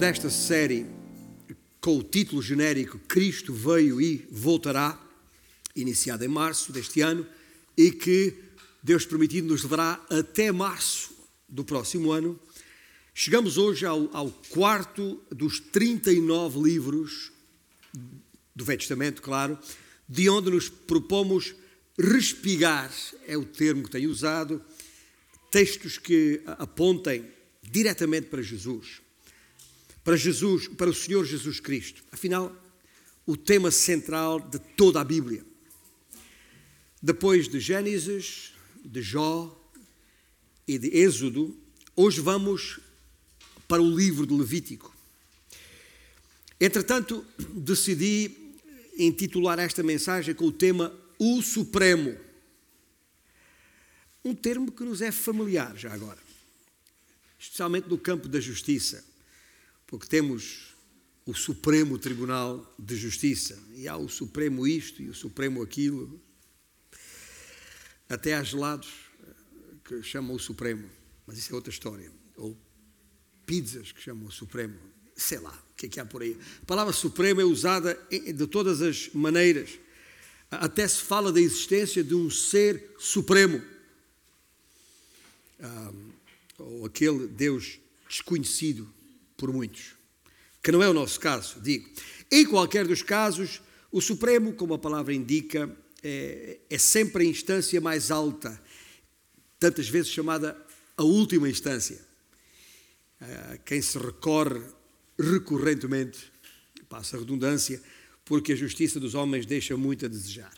desta série com o título genérico Cristo veio e voltará, iniciada em março deste ano, e que, Deus permitindo, nos levará até março do próximo ano. Chegamos hoje ao, ao quarto dos 39 livros do Velho Testamento, claro, de onde nos propomos respigar, é o termo que tenho usado, textos que apontem diretamente para Jesus para Jesus, para o Senhor Jesus Cristo. Afinal, o tema central de toda a Bíblia. Depois de Gênesis, de Jó e de Êxodo, hoje vamos para o livro de Levítico. Entretanto, decidi intitular esta mensagem com o tema O Supremo. Um termo que nos é familiar já agora, especialmente no campo da justiça porque temos o Supremo Tribunal de Justiça, e há o Supremo isto e o Supremo aquilo. Até há gelados eh, que chamam o Supremo, mas isso é outra história. Ou pizzas que chamam o Supremo, sei lá, o que é que há por aí. A palavra Supremo é usada de todas as maneiras. Até se fala da existência de um ser supremo. Ah, ou aquele Deus desconhecido por muitos. Que não é o nosso caso, digo. Em qualquer dos casos, o Supremo, como a palavra indica, é, é sempre a instância mais alta, tantas vezes chamada a última instância. A quem se recorre recorrentemente, passa a redundância, porque a justiça dos homens deixa muito a desejar.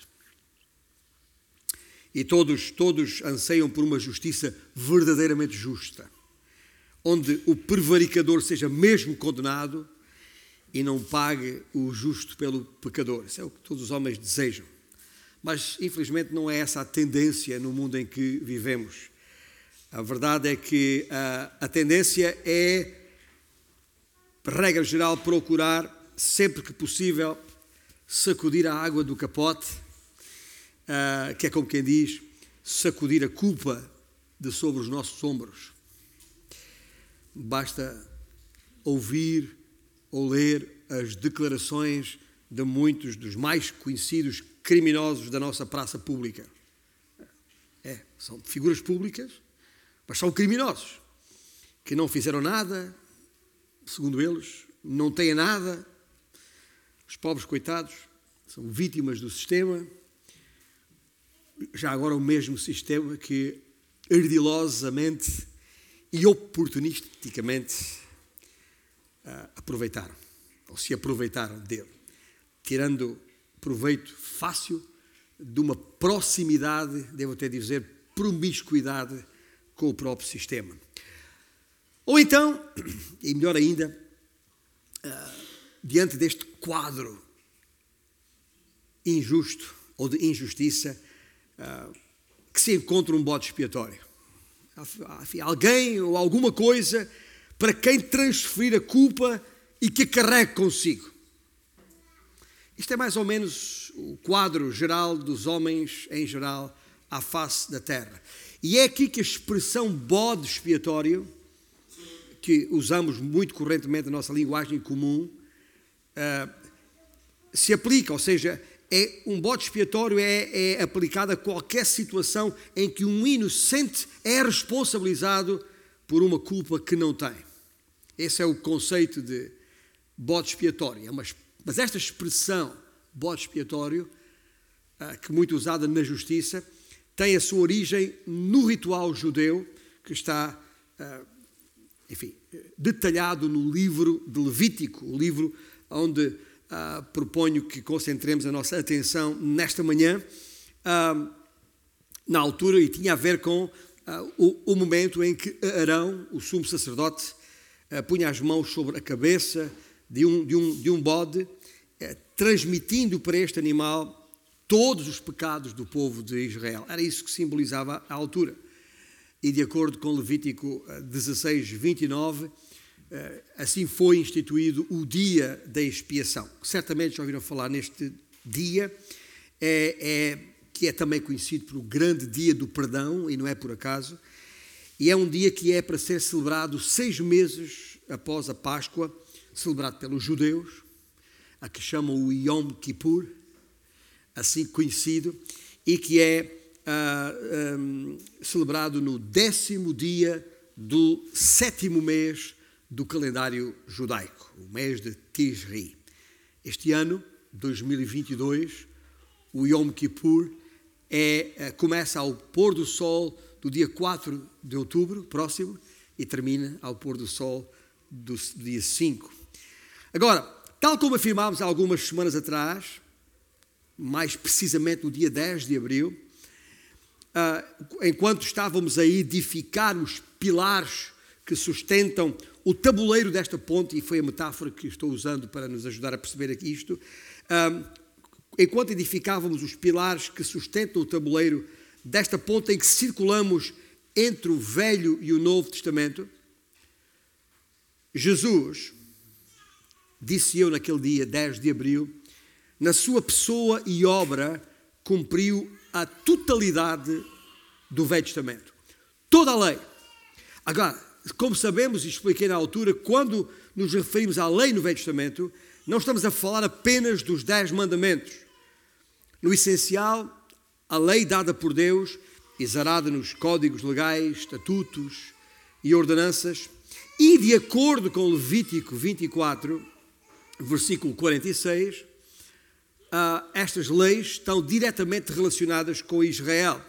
E todos, todos anseiam por uma justiça verdadeiramente justa onde o prevaricador seja mesmo condenado e não pague o justo pelo pecador. Isso é o que todos os homens desejam. Mas, infelizmente, não é essa a tendência no mundo em que vivemos. A verdade é que a, a tendência é, regra geral, procurar, sempre que possível, sacudir a água do capote, uh, que é como quem diz, sacudir a culpa de sobre os nossos ombros. Basta ouvir ou ler as declarações de muitos dos mais conhecidos criminosos da nossa praça pública. É, são figuras públicas, mas são criminosos, que não fizeram nada, segundo eles, não têm nada. Os pobres coitados são vítimas do sistema, já agora o mesmo sistema que ardilosamente e oportunisticamente uh, aproveitaram, ou se aproveitaram dele, tirando proveito fácil de uma proximidade, devo até dizer, promiscuidade com o próprio sistema. Ou então, e melhor ainda, uh, diante deste quadro injusto ou de injustiça, uh, que se encontra um bode expiatório alguém ou alguma coisa para quem transferir a culpa e que a carregue consigo. Isto é mais ou menos o quadro geral dos homens em geral à face da terra. E é aqui que a expressão bode expiatório, que usamos muito correntemente na nossa linguagem comum, uh, se aplica, ou seja, é um bode expiatório é, é aplicado a qualquer situação em que um inocente é responsabilizado por uma culpa que não tem. Esse é o conceito de bode expiatório. É mas esta expressão, bode expiatório, ah, que é muito usada na justiça, tem a sua origem no ritual judeu que está, ah, enfim, detalhado no livro de Levítico, o livro onde uh, proponho que concentremos a nossa atenção nesta manhã, uh, na altura, e tinha a ver com uh, o, o, momento em que Arão, o sumo sacerdote, punha as mãos sobre a cabeça de um, de um, de um bode, eh, transmitindo para este animal todos os pecados do povo de Israel. Era isso que simbolizava a altura. E de acordo com Levítico 16, 29, eh, assim foi instituído o dia da expiação. Certamente já ouviram falar neste dia, é, é, que é também conhecido por o grande dia do perdão, e não é por acaso, e é um dia que é para ser celebrado seis meses após a Páscoa, celebrado pelos judeus, a que chamam o Yom Kippur, assim conhecido, e que é uh, um, celebrado no décimo dia do sétimo mês do calendário judaico, o mês de Tisri. Este ano, 2022, o Yom Kippur é, eh, começa ao pôr do sol do dia 4 de outubro próximo e termina ao pôr do sol do dia 5. Agora, tal como afirmámos algumas semanas atrás, mais precisamente no dia 10 de abril, uh, enquanto estávamos a edificar os pilares que sustentam o tabuleiro desta ponte, e foi a metáfora que estou usando para nos ajudar a perceber aqui isto, enquanto edificávamos os pilares que sustentam o tabuleiro desta ponte em que circulamos entre o Velho e o Novo Testamento, Jesus, disse eu naquele dia, 10 de abril, na sua pessoa e obra, cumpriu a totalidade do Velho Testamento. Toda a lei. Agora, como sabemos e expliquei na altura, quando nos referimos à lei no Velho Testamento, não estamos a falar apenas dos Dez Mandamentos. No essencial, a lei dada por Deus, exarada nos códigos legais, estatutos e ordenanças, e de acordo com Levítico 24, versículo 46, ah, estas leis estão diretamente relacionadas com Israel.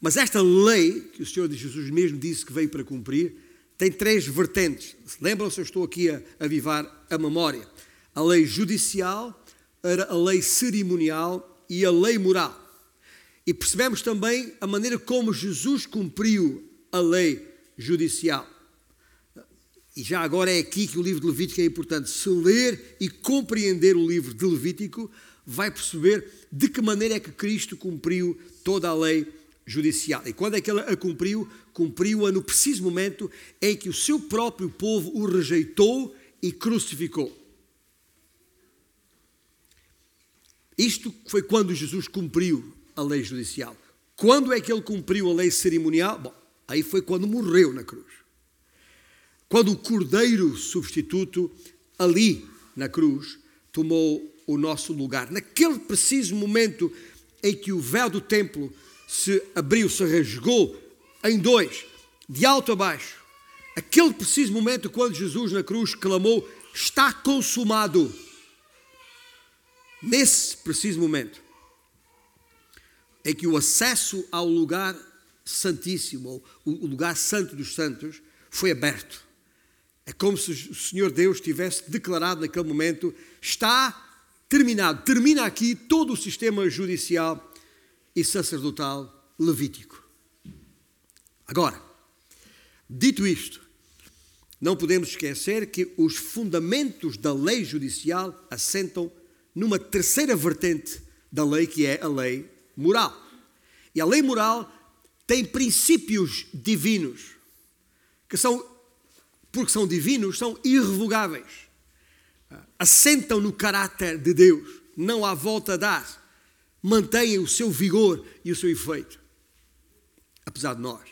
Mas esta lei, que o Senhor Jesus mesmo disse que veio para cumprir, tem três vertentes. Lembram-se, eu estou aqui a avivar a memória. A lei judicial, a lei cerimonial e a lei moral. E percebemos também a maneira como Jesus cumpriu a lei judicial. E já agora é aqui que o livro de Levítico é importante. Se ler e compreender o livro de Levítico, vai perceber de que maneira é que Cristo cumpriu toda a lei judicial. E quando é que ele a cumpriu? Cumpriu-a no preciso momento em que o seu próprio povo o rejeitou e crucificou. Isto foi quando Jesus cumpriu a lei judicial. Quando é que ele cumpriu a lei cerimonial? Bom, aí foi quando morreu na cruz. Quando o cordeiro substituto, ali na cruz, tomou o nosso lugar. Naquele preciso momento em que o véu do templo se abriu, se rasgou em dois, de alto a baixo, aquele preciso momento quando Jesus na cruz clamou: Está consumado. Nesse preciso momento em que o acesso ao lugar santíssimo, o lugar santo dos santos, foi aberto. É como se o Senhor Deus tivesse declarado naquele momento: está terminado. Termina aqui todo o sistema judicial e sacerdotal levítico. Agora, dito isto, não podemos esquecer que os fundamentos da lei judicial assentam numa terceira vertente da lei, que é a lei moral. E a lei moral tem princípios divinos, que são porque são divinos, são irrevogáveis. Assentam no caráter de Deus, não há volta a dar. Mantêm o seu vigor e o seu efeito, apesar de nós.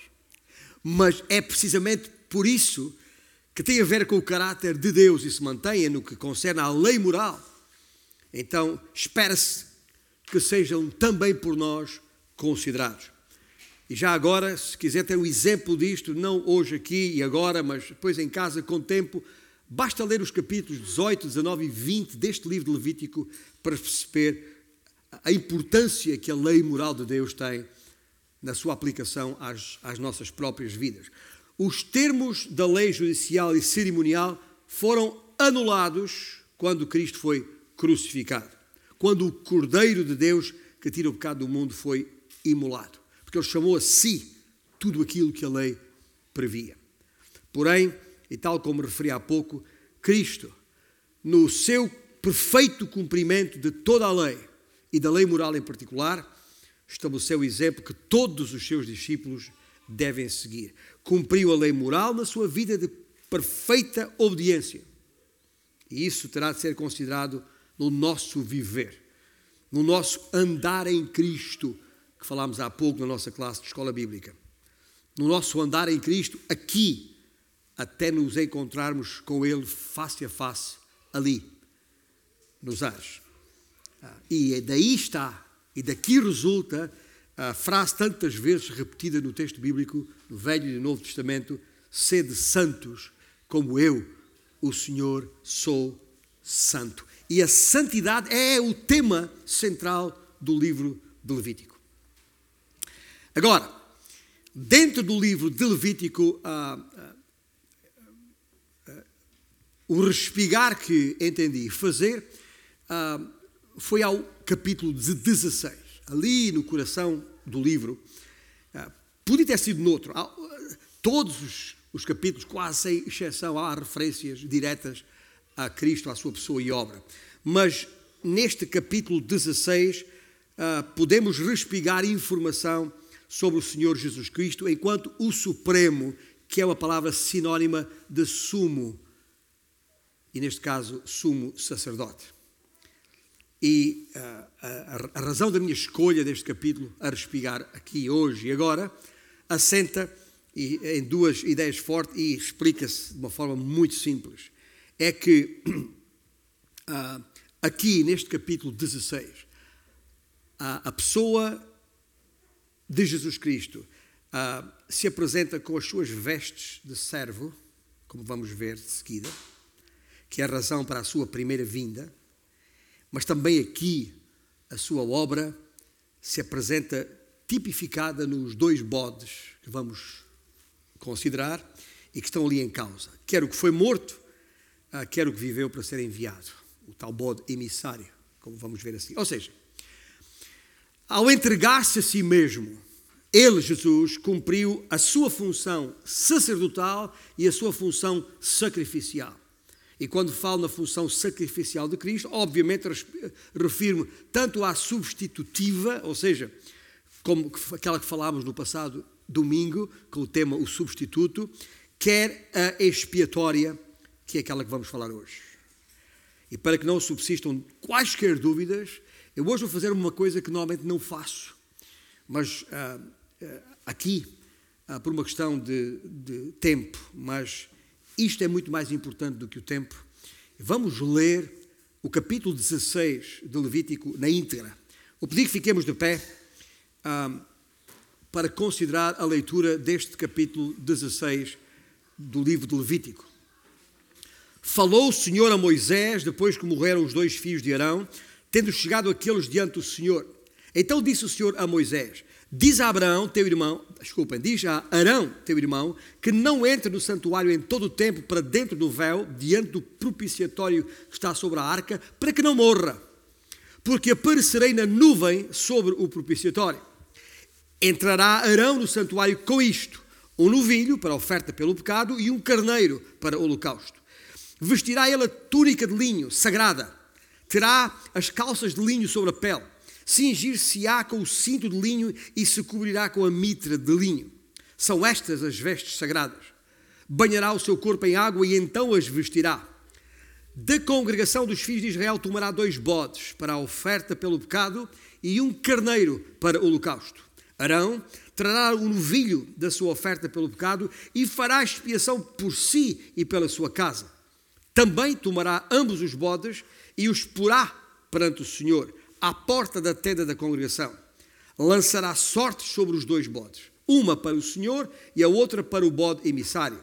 Mas é precisamente por isso que tem a ver com o caráter de Deus e se mantém no que concerne à lei moral. Então, espera-se que sejam também por nós considerados. E já agora, se quiser ter um exemplo disto, não hoje aqui e agora, mas depois em casa com tempo, basta ler os capítulos 18, 19 e 20 deste livro de Levítico para perceber a importância que a lei moral de Deus tem na sua aplicação às, às nossas próprias vidas. Os termos da lei judicial e cerimonial foram anulados quando Cristo foi crucificado, quando o Cordeiro de Deus que tira o pecado do mundo foi imolado porque ele chamou a si tudo aquilo que a lei previa. Porém, e tal como referi há pouco, Cristo, no seu perfeito cumprimento de toda a lei e da lei moral em particular, estabeleceu o exemplo que todos os seus discípulos devem seguir. Cumpriu a lei moral na sua vida de perfeita obediência. E isso terá de ser considerado no nosso viver, no nosso andar em Cristo que falámos há pouco na nossa classe de escola bíblica. No nosso andar em Cristo, aqui, até nos encontrarmos com Ele face a face ali, nos ares. E daí está, e daqui resulta a frase tantas vezes repetida no texto bíblico, no Velho e no Novo Testamento: sede santos, como eu, o Senhor, sou santo. E a santidade é o tema central do livro de Levítico. Agora, dentro do livro de Levítico, ah, ah, ah, o respigar que entendi fazer foi ao capítulo 16, ali no coração do livro. Ah, podia ter sido noutro. Ah, todos os, os capítulos, quase sem exceção, há referências diretas a Cristo, à sua pessoa e obra. Mas neste capítulo 16 uh, podemos respigar informação sobre o Senhor Jesus Cristo enquanto o Supremo, que é uma palavra sinónima de sumo, e neste caso, sumo sacerdote. E uh, a, a, razão da minha escolha deste capítulo a respigar aqui hoje e agora assenta em duas ideias fortes e explica-se de uma forma muito simples. É que uh, aqui neste capítulo 16, a, a pessoa de Jesus Cristo uh, se apresenta com as suas vestes de servo, como vamos ver de seguida, que é a razão para a sua primeira vinda, mas também aqui a sua obra se apresenta tipificada nos dois bodes que vamos considerar e que estão ali em causa. Quer o que foi morto ah, quer o que viveu para ser enviado, o tal bode emissário, como vamos ver assim. Ou seja, ao entregar-se a si mesmo, ele, Jesus, cumpriu a sua função sacerdotal e a sua função sacrificial. E quando falo na função sacrificial de Cristo, obviamente refiro-me tanto à substitutiva, ou seja, como aquela que falámos no passado domingo, com o tema o substituto, quer a expiatória, que é aquela que vamos falar hoje. E para que não subsistam quaisquer dúvidas, eu hoje vou fazer uma coisa que normalmente não faço, mas ah, ah, aqui, ah, por uma questão de, de tempo, mas isto é muito mais importante do que o tempo. Vamos ler o capítulo 16 de Levítico na íntegra. Vou pedir que fiquemos de pé para considerar a leitura deste capítulo 16 do livro de Levítico. Falou o Senhor a Moisés, depois que morreram os dois filhos de Arão, tendo chegado aqueles diante do Senhor. Então disse o Senhor a Moisés: Diz a Abraão, teu irmão, desculpem, diz a Arão, teu irmão, que não entre no santuário em todo o tempo para dentro do véu, diante do propiciatório que está sobre a arca, para que não morra, porque aparecerei na nuvem sobre o propiciatório. Entrará Arão no santuário com isto: um novilho para oferta pelo pecado e um carneiro para o holocausto. Vestirá ele a túnica de linho sagrada, terá as calças de linho sobre a pele, cingir-se-á com o cinto de linho e se cobrirá com a mitra de linho. São estas as vestes sagradas. Banhará o seu corpo em água e então as vestirá. Da congregação dos filhos de Israel tomará dois bodes para a oferta pelo pecado e um carneiro para o holocausto. Arão trará o novilho da sua oferta pelo pecado e fará expiação por si e pela sua casa também tomará ambos os bodes e os porá perante o Senhor, à porta da tenda da congregação. Lançará sortes sobre os dois bodes, uma para o Senhor e a outra para o bode emissário.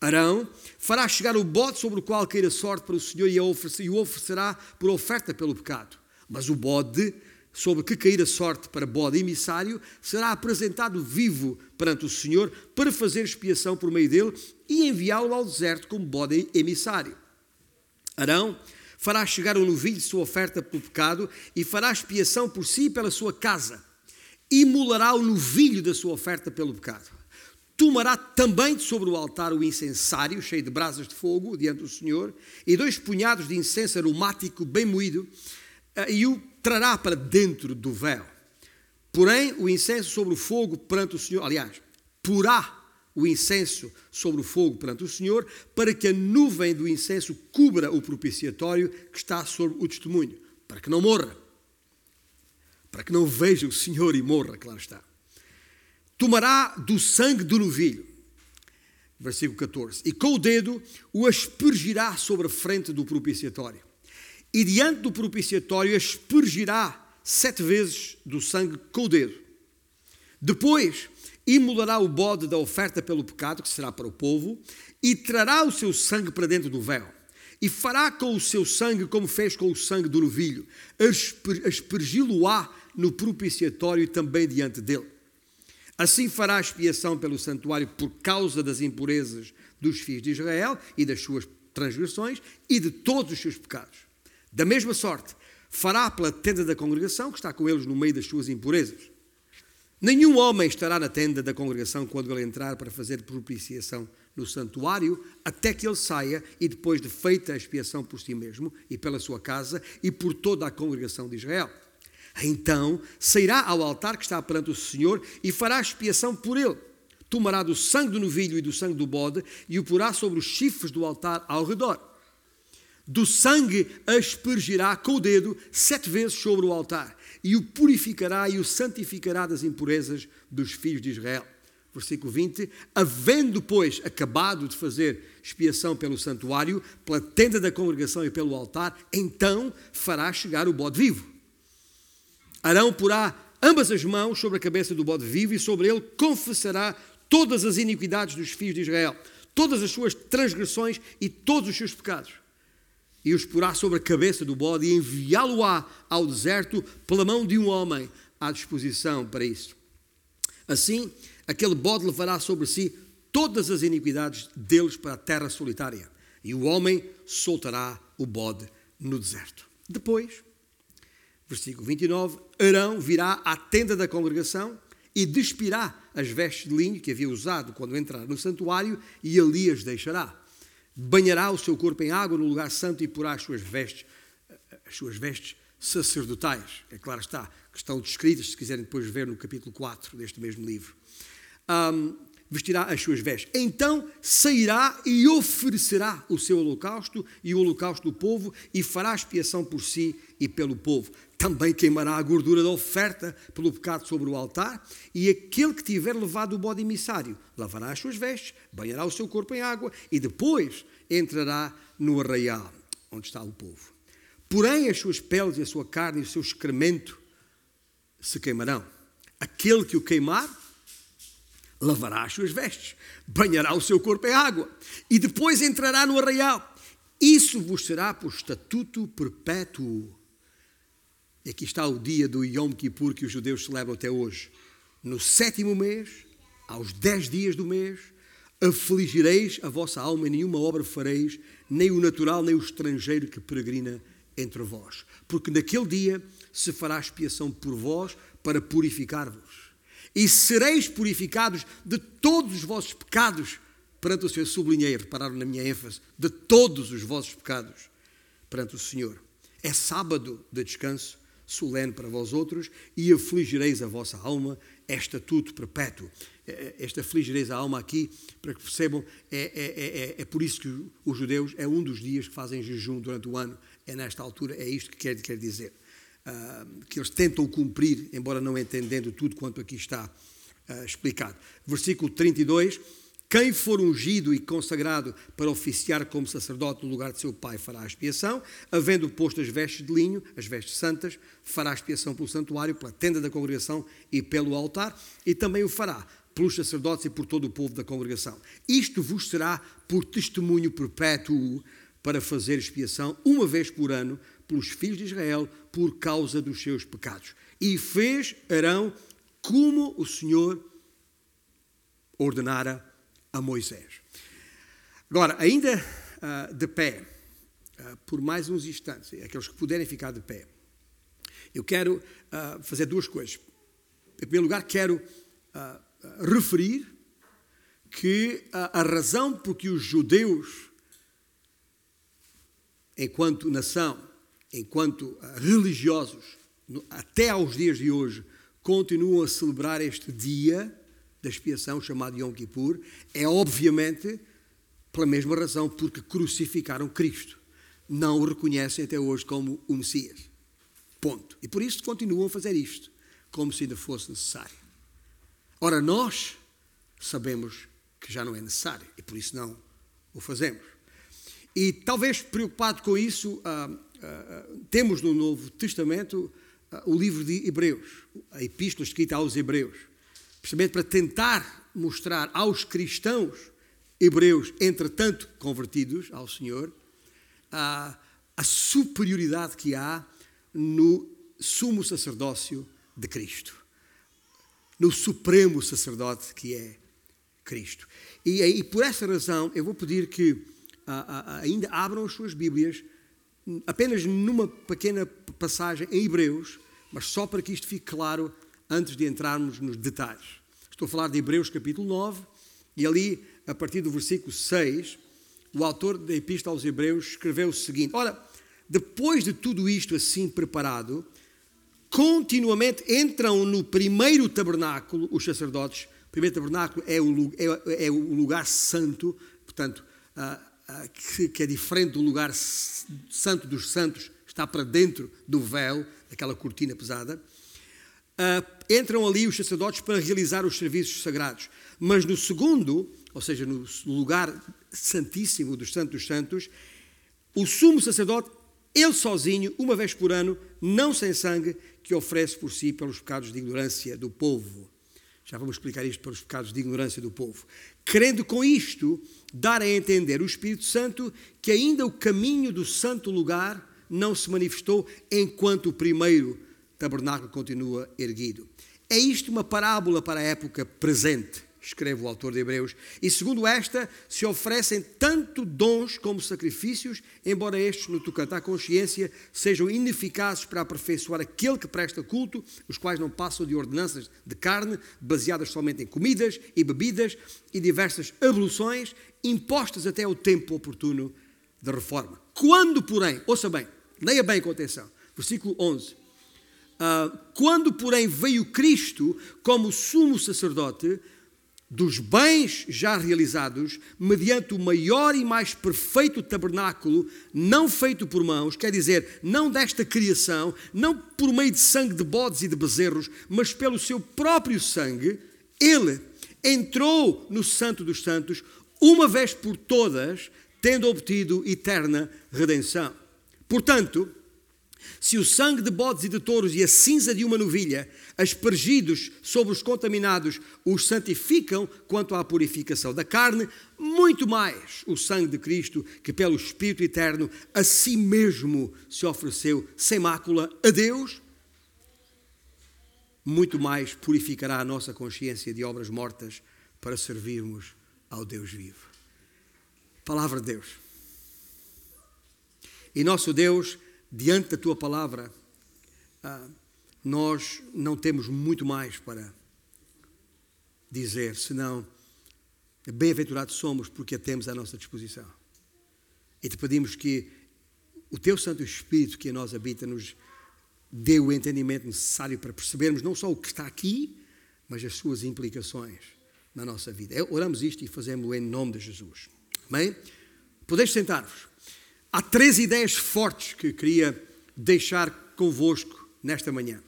Arão fará chegar o bode sobre o qual cair a sorte para o Senhor e o oferecerá por oferta pelo pecado. Mas o bode sobre que cair a sorte para bode emissário será apresentado vivo perante o Senhor para fazer expiação por meio dele e enviá-lo ao deserto como bode emissário. Arão fará chegar o novilho de sua oferta pelo pecado e fará expiação por si e pela sua casa. Imolará o novilho da sua oferta pelo pecado. Tomará também sobre o altar o incensário, cheio de brasas de fogo, diante do Senhor, e dois punhados de incenso aromático bem moído, eh, e o trará para dentro do véu. Porém, o incenso sobre o fogo perante o Senhor, aliás, porá o incenso sobre o fogo perante o Senhor, para que a nuvem do incenso cubra o propiciatório que está sobre o testemunho, para que não morra. Para que não veja o Senhor e morra, claro está. Tomará do sangue do novilho Versículo 14. E com o dedo o aspergirá sobre a frente do propiciatório. E diante do propiciatório aspergirá sete vezes do sangue com o dedo. Depois imolará o bode da oferta pelo pecado, que será para o povo, e trará o seu sangue para dentro do véu. E fará com o seu sangue como fez com o sangue do novilho, aspergi-lo-á no propiciatório e também diante dele. Assim fará expiação pelo santuário por causa das impurezas dos filhos de Israel e das suas transgressões e de todos os seus pecados. Da mesma sorte, fará pela tenda da congregação, que está com eles no meio das suas impurezas. Nenhum homem estará na tenda da congregação quando ele entrar para fazer propiciação no santuário, até que ele saia e depois de feita a expiação por si mesmo e pela sua casa e por toda a congregação de Israel. Então sairá ao altar que está perante o Senhor e fará expiação por ele. Tomará do sangue do novilho e do sangue do bode e o porá sobre os chifres do altar ao redor. Do sangue aspergirá com o dedo sete vezes sobre o altar e o purificará e o santificará das impurezas dos filhos de Israel. Versículo 20: Havendo, pois, acabado de fazer expiação pelo santuário, pela tenda da congregação e pelo altar, então fará chegar o bode vivo. Arão porá ambas as mãos sobre a cabeça do bode vivo e sobre ele confessará todas as iniquidades dos filhos de Israel, todas as suas transgressões e todos os seus pecados e os porá sobre a cabeça do bode e enviá-lo-á ao deserto pela mão de um homem à disposição para isso. Assim, aquele bode levará sobre si todas as iniquidades deles para a terra solitária, e o homem soltará o bode no deserto. Depois, versículo 29, Arão virá à tenda da congregação e despirá as vestes de linho que havia usado quando entrar no santuário e ali as deixará banhará o seu corpo em água no lugar santo e porá as suas vestes, as suas vestes sacerdotais. É claro está, que estão descritas, se quiserem depois ver no capítulo 4 deste mesmo livro. Um, vestirá as suas vestes. Então sairá e oferecerá o seu holocausto e o holocausto do povo e fará expiação por si e pelo povo. Também queimará a gordura da oferta pelo pecado sobre o altar e aquele que tiver levado o bode emissário lavará as suas vestes, banhará o seu corpo em água e depois entrará no arraial onde está o povo. Porém as suas peles e a sua carne e o seu excremento se queimarão. Aquele que o queimar lavará as suas vestes, banhará o seu corpo em água e depois entrará no arraial. Isso vos será por estatuto perpétuo. E aqui está o dia do Yom Kippur que os judeus celebram até hoje. No sétimo mês, aos dez dias do mês, afligireis a vossa alma e nenhuma obra fareis, nem o natural, nem o estrangeiro que peregrina entre vós. Porque naquele dia se fará expiação por vós para purificar-vos e sereis purificados de todos os vossos pecados perante o Senhor. Sublinhei, repararam na minha ênfase, de todos os vossos pecados perante o Senhor. É sábado de descanso solene para vós outros e afligireis a vossa alma, é estatuto perpétuo. É, é, esta afligireis a alma aqui, para que percebam, é, é, é, é, por isso que os judeus é um dos dias que fazem jejum durante o ano. É nesta altura, é isto que quer, quer dizer uh, que eles tentam cumprir, embora não entendendo tudo quanto aqui está uh, explicado. Versículo 32. Quem for ungido e consagrado para oficiar como sacerdote no lugar de seu pai fará a expiação, havendo posto as vestes de linho, as vestes santas, fará a expiação pelo santuário, pela tenda da congregação e pelo altar, e também o fará pelos sacerdotes e por todo o povo da congregação. Isto vos será por testemunho perpétuo para fazer expiação uma vez por ano pelos filhos de Israel por causa dos seus pecados. E fez Arão como o Senhor ordenara a Moisés. Agora, ainda uh, de pé, uh, por mais uns instantes, aqueles que puderem ficar de pé, eu quero uh, fazer duas coisas. Em primeiro lugar, quero referir que a razão por que os judeus, enquanto nação, enquanto religiosos, até aos dias de hoje, continuam a celebrar este dia da expiação chamado Yom Kippur, é obviamente pela mesma razão, porque crucificaram Cristo. Não o reconhecem até hoje como o Messias. Ponto. E por isso continuam a fazer isto, como se ainda fosse necessário. Ora, nós sabemos que já não é necessário e por isso não o fazemos. E talvez preocupado com isso, ah, ah, temos no Novo Testamento ah, o livro de Hebreus, a epístola escrita aos Hebreus, precisamente para tentar mostrar aos cristãos hebreus, entretanto convertidos ao Senhor, a, a superioridade que há no sumo sacerdócio de Cristo, no supremo sacerdote que é Cristo. E, e por essa razão eu vou pedir que ainda abram as suas Bíblias apenas numa pequena passagem em Hebreus, mas só para que isto fique claro antes de entrarmos nos detalhes. Estou a falar de Hebreus capítulo 9, e ali, a partir do versículo 6, o autor da Epístola aos Hebreus escreveu o seguinte: Ora, depois de tudo isto assim preparado, continuamente entram no primeiro tabernáculo os sacerdotes. O primeiro tabernáculo é o, é, é o lugar santo, portanto, uh, uh, que, que, é diferente do lugar santo dos santos, está para dentro do véu, daquela cortina pesada. Uh, entram ali os sacerdotes para realizar os serviços sagrados. Mas no segundo, ou seja, no lugar santíssimo dos santos dos santos, o sumo sacerdote, ele sozinho, uma vez por ano, não sem sangue, que oferece por si pelos pecados de ignorância do povo. Já vamos explicar isto pelos pecados de ignorância do povo. Querendo com isto dar a entender o Espírito Santo que ainda o caminho do santo lugar não se manifestou enquanto o primeiro tabernáculo continua erguido. É isto uma parábola para a época presente escreve o autor de Hebreus, e segundo esta, se oferecem tanto dons como sacrifícios, embora estes, no tocante à consciência, sejam ineficazes para aperfeiçoar aquele que presta culto, os quais não passam de ordenanças de carne, baseadas somente em comidas e bebidas e diversas abluções, impostas até o tempo oportuno da reforma. Quando, porém, ouça bem, leia bem com atenção, versículo 11. Ah, quando, porém, veio Cristo como sumo sacerdote, dos bens já realizados, mediante o maior e mais perfeito tabernáculo, não feito por mãos, quer dizer, não desta criação, não por meio de sangue de bodes e de bezerros, mas pelo seu próprio sangue, ele entrou no Santo dos Santos, uma vez por todas, tendo obtido eterna redenção. Portanto, se o sangue de bodes e de touros e a cinza de uma novilha, aspergidos sobre os contaminados, os santificam quanto à purificação da carne, muito mais o sangue de Cristo, que pelo Espírito Eterno a si mesmo se ofereceu sem mácula a Deus, muito mais purificará a nossa consciência de obras mortas para servirmos ao Deus vivo. Palavra de Deus. E nosso Deus diante da tua palavra, ah, nós não temos muito mais para dizer, senão bem-aventurados somos porque a temos à nossa disposição. E te pedimos que o teu Santo Espírito que em nós habita nos dê o entendimento necessário para percebermos não só o que está aqui, mas as suas implicações na nossa vida. Oramos isto e fazemos-lo em nome de Jesus. Amém? Podeis sentar-vos. Há três ideias fortes que queria deixar convosco nesta manhã.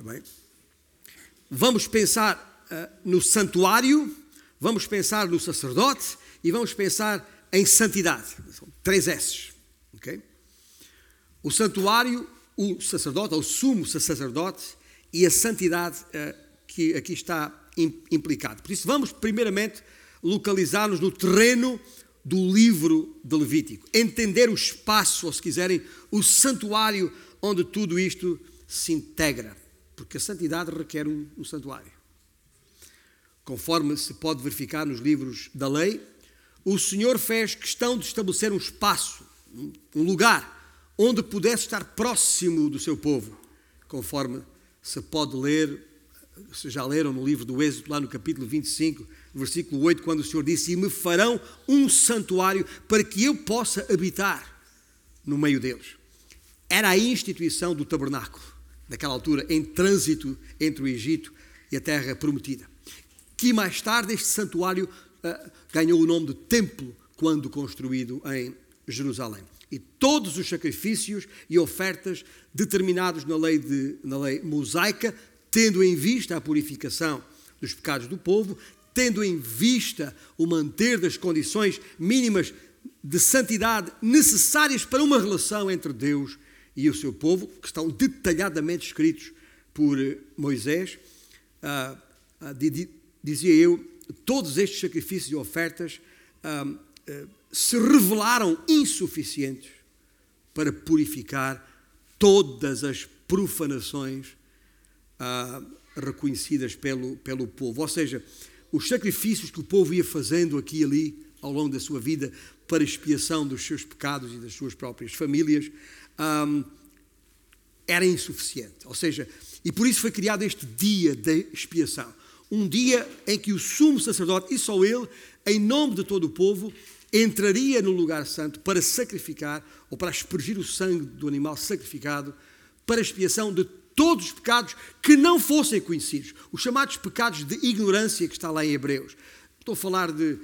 Bem? Vamos pensar uh, no santuário, vamos pensar no sacerdote e vamos pensar em santidade. São três S's. Okay? O santuário, o sacerdote, o sumo sacerdote e a santidade uh, que aqui está implicado. Por isso, vamos primeiramente localizar-nos no terreno do livro de Levítico. Entender o espaço, ou se quiserem, o santuário onde tudo isto se integra. Porque a santidade requer um, um santuário. Conforme se pode verificar nos livros da lei, o Senhor fez questão de estabelecer um espaço, um lugar, onde pudesse estar próximo do seu povo, conforme se pode ler, se já leram no livro do Êxodo, lá no capítulo 25, versículo 8, quando o Senhor disse: E me farão um santuário para que eu possa habitar no meio deles. Era a instituição do tabernáculo, naquela altura, em trânsito entre o Egito e a terra prometida. Que mais tarde este santuário uh, ganhou o nome de templo quando construído em Jerusalém. E todos os sacrifícios e ofertas determinados na lei, de, na lei mosaica, tendo em vista a purificação dos pecados do povo, tendo em vista o manter das condições mínimas de santidade necessárias para uma relação entre Deus e o seu povo, que estão detalhadamente escritos por Moisés, ah, ah, dizia eu, todos estes sacrifícios e ofertas ah, se revelaram insuficientes para purificar todas as profanações reconhecidas pelo, pelo povo. Ou seja, os sacrifícios que o povo ia fazendo aqui e ali ao longo da sua vida para expiação dos seus pecados e das suas próprias famílias um, era insuficiente. Ou seja, e por isso foi criado este dia de expiação. Um dia em que o sumo sacerdote, e só ele, em nome de todo o povo, entraria no lugar santo para sacrificar ou para aspergir o sangue do animal sacrificado para expiação de todos os pecados que não fossem conhecidos, os chamados pecados de ignorância que está lá em Hebreus. Estou a falar de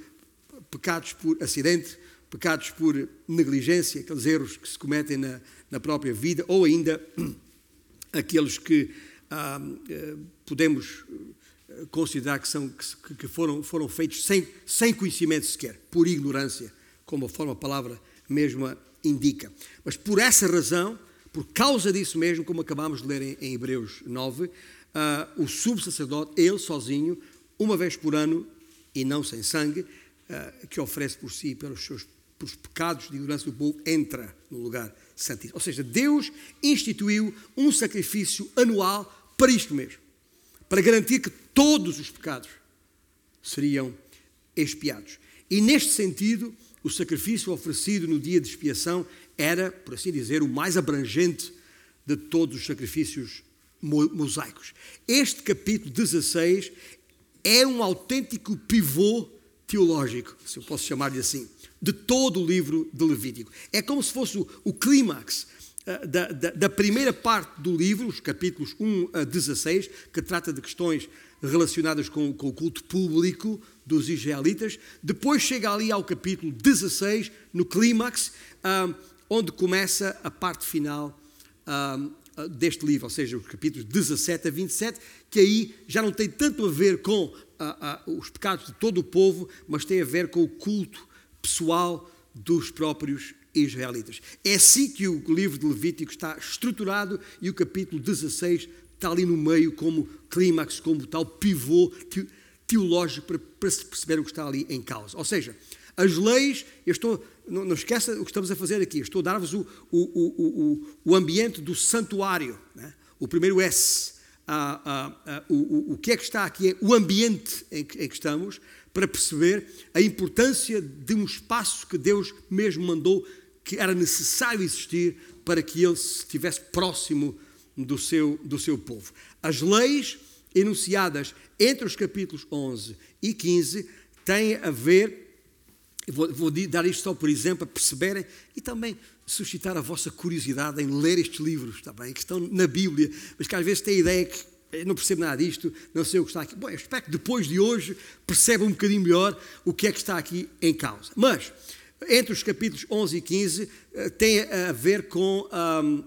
pecados por acidente, pecados por negligência, aqueles erros que se cometem na, na própria vida, ou ainda aqueles que ah, eh, podemos eh, considerar que, são, que foram, foram feitos sem, sem conhecimento sequer, por ignorância, como a forma a palavra mesma indica. Mas por essa razão, por causa disso mesmo, como acabamos de ler em, em Hebreus 9, uh, ah, o subsacerdote, ele sozinho, uma vez por ano, e não sem sangue, uh, que oferece por si pelos seus pelos pecados de ignorância do povo, entra no lugar santíssimo. Ou seja, Deus instituiu um sacrifício anual para isto mesmo, para garantir que todos os pecados seriam expiados. E neste sentido, o sacrifício oferecido no dia de expiação era, por assim dizer, o mais abrangente de todos os sacrifícios mosaicos. Este capítulo 16 é um autêntico pivô teológico, se eu posso chamar-lhe assim, de todo o livro de Levítico. É como se fosse o, o clímax uh, da, da, da, primeira parte do livro, os capítulos 1 a 16, que trata de questões relacionadas com, com o culto público dos israelitas. Depois chega ali ao capítulo 16, no clímax, uh, onde começa a parte final deste livro, ou seja, os capítulos 17 a 27, que aí já não tem tanto a ver com uh, uh, os pecados de todo o povo, mas tem a ver com o culto pessoal dos próprios israelitas. É assim que o livro de Levítico está estruturado e o capítulo 16 está ali no meio como clímax, como tal pivô teológico para, para se perceber o que está ali em causa. Ou seja, as leis, eu estou, não, não esqueça o que estamos a fazer aqui, estou a dar-vos o, o, o, o, ambiente do santuário, né? o primeiro S. Ah, ah, ah, o, que é que está aqui é o ambiente em que, em que estamos, para perceber a importância de um espaço que Deus mesmo mandou que era necessário existir para que ele estivesse próximo do seu, do seu povo. As leis enunciadas entre os capítulos 11 e 15 têm a ver Vou, vou, dar isto só por exemplo, para perceberem e também suscitar a vossa curiosidade em ler estes livros, está bem? Que estão na Bíblia, mas que às vezes têm a ideia que eu não percebo nada disto, não sei o que está aqui. Bom, eu espero que depois de hoje perceba um bocadinho melhor o que é que está aqui em causa. Mas, entre os capítulos 11 e 15, eh, tem a ver com um,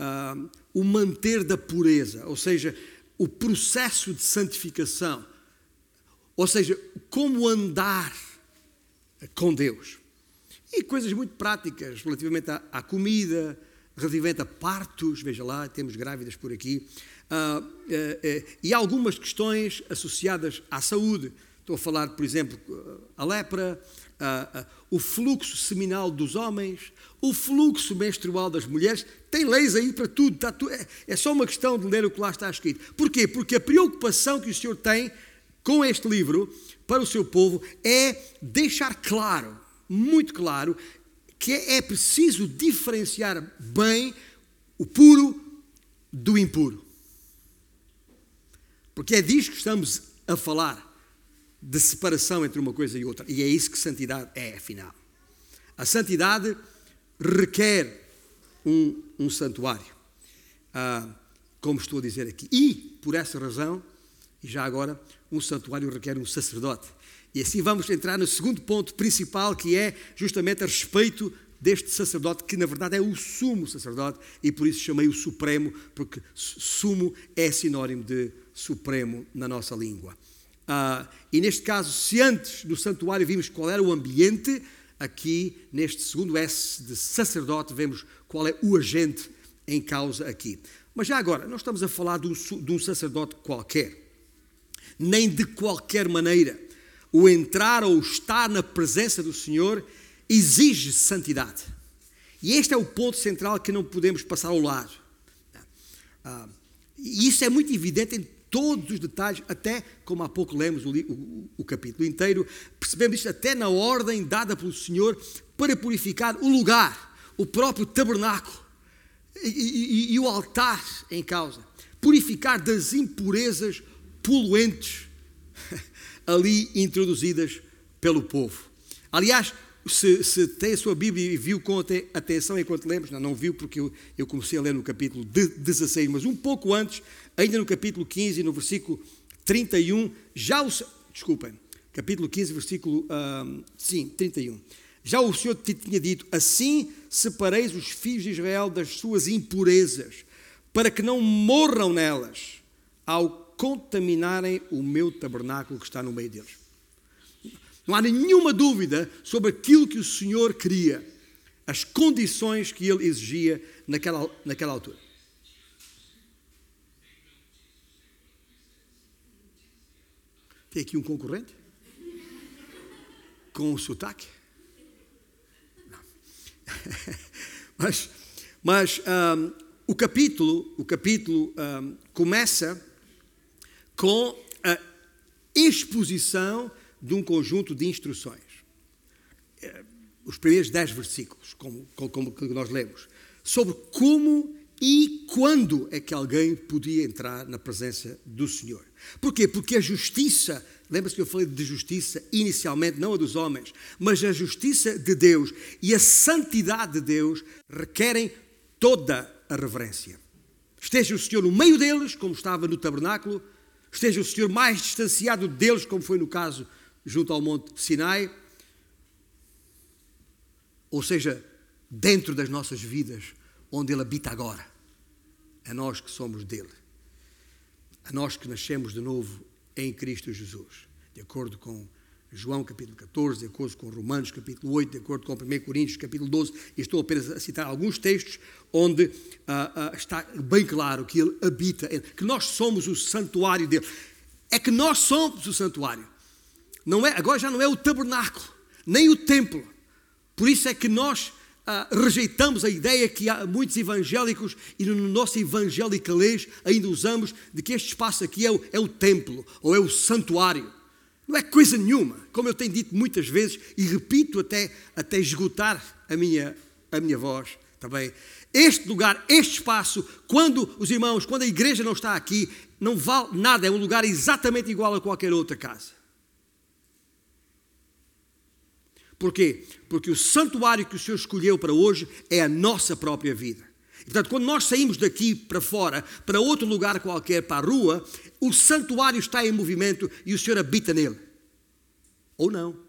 um, o manter da pureza, ou seja, o processo de santificação, ou seja, como andar com Deus. E coisas muito práticas relativamente à, à comida, relativamente a partos, veja lá, temos grávidas por aqui, uh, uh, uh, e algumas questões associadas à saúde. Estou a falar, por exemplo, a lepra, o fluxo seminal dos homens, o fluxo menstrual das mulheres. Tem leis aí para tudo. Está é, é só uma questão de ler o que lá está escrito. Porquê? Porque a preocupação que o Senhor tem com este livro para o seu povo é deixar claro, muito claro, que é preciso diferenciar bem o puro do impuro. Porque é disto que estamos a falar, de separação entre uma coisa e outra. E é isso que santidade é, afinal. A santidade requer um, um santuário, ah, como estou a dizer aqui. E, por essa razão, e já agora, um santuário requer um sacerdote. E assim vamos entrar no segundo ponto principal, que é justamente a respeito deste sacerdote, que na verdade é o sumo sacerdote, e por isso chamei o supremo, porque sumo é sinónimo de supremo na nossa língua. Uh, e neste caso, se antes do santuário vimos qual era o ambiente, aqui neste segundo S de sacerdote vemos qual é o agente em causa aqui. Mas já agora, não estamos a falar de um, de um sacerdote qualquer, nem de qualquer maneira. O entrar ou estar na presença do Senhor exige santidade. E este é o ponto central que não podemos passar ao lado. Ah, e isso é muito evidente em todos os detalhes, até como há pouco lemos o, o, o capítulo inteiro, percebemos isto até na ordem dada pelo Senhor para purificar o lugar, o próprio tabernáculo e, e, e o altar em causa. Purificar das impurezas poluentes ali introduzidas pelo povo. Aliás, se, se, tem a sua Bíblia e viu com atenção enquanto lemos, não, não viu porque eu, eu, comecei a ler no capítulo 16, mas um pouco antes, ainda no capítulo 15, no versículo 31, já o. Desculpem, capítulo 15, versículo. Uh, sim, 31. Já o Senhor te tinha dito: Assim separeis os filhos de Israel das suas impurezas, para que não morram nelas, ao contaminarem o meu tabernáculo que está no meio deles. Não há nenhuma dúvida sobre aquilo que o Senhor queria, as condições que ele exigia naquela, naquela altura. Tem aqui um concorrente? Com o sotaque? Não. mas mas um, o capítulo, o capítulo um, começa com a exposição de um conjunto de instruções. É, os primeiros dez versículos, como, como nós lemos, sobre como e quando é que alguém podia entrar na presença do Senhor. Porquê? Porque a justiça, lembra-se que eu falei de justiça inicialmente, não a dos homens, mas a justiça de Deus e a santidade de Deus requerem toda a reverência. Esteja o Senhor no meio deles, como estava no tabernáculo, esteja o Senhor mais distanciado deles, como foi no caso junto ao Monte Sinai, ou seja, dentro das nossas vidas, onde Ele habita agora. A nós que somos dele. A nós que nascemos de novo em Cristo Jesus. De acordo com João capítulo 14, de acordo com Romanos capítulo 8, de acordo com 1 Coríntios capítulo 12, e estou apenas a citar alguns textos onde ah, ah, está bem claro que Ele habita, que nós somos o santuário dele. É que nós somos o santuário. Não é, agora já não é o tabernáculo, nem o templo. Por isso é que nós ah, rejeitamos a ideia que há muitos evangélicos e no nosso evangelicalês ainda usamos de que este espaço aqui é o, é o templo ou é o santuário. Não é coisa nenhuma, como eu tenho dito muitas vezes e repito até, até esgotar a minha, a minha voz também. Este lugar, este espaço, quando os irmãos, quando a igreja não está aqui, não vale nada, é um lugar exatamente igual a qualquer outra casa. Porquê? Porque o santuário que o Senhor escolheu para hoje é a nossa própria vida. Portanto, quando nós saímos daqui para fora, para outro lugar qualquer, para a rua, o santuário está em movimento e o Senhor habita nele. Ou não.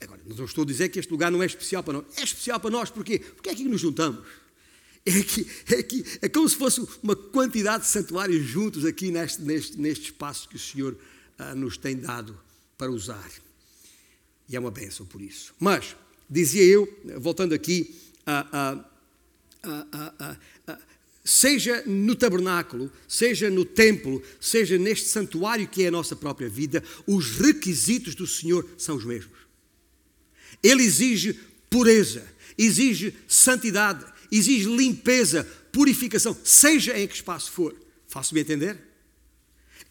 Agora, não estou a dizer que este lugar não é especial para nós. É especial para nós porquê? Porque é aqui que nos juntamos. É, que, é, que, é como se fosse uma quantidade de santuários juntos aqui neste, neste, neste espaço que o Senhor ah, nos tem dado para usar. E é uma bênção por isso. Mas, dizia eu, voltando aqui, a, a, a, seja no tabernáculo, seja no templo, seja neste santuário que é a nossa própria vida, os requisitos do Senhor são os mesmos. Ele exige pureza, exige santidade, exige limpeza, purificação, seja em que espaço for. Faço-me entender?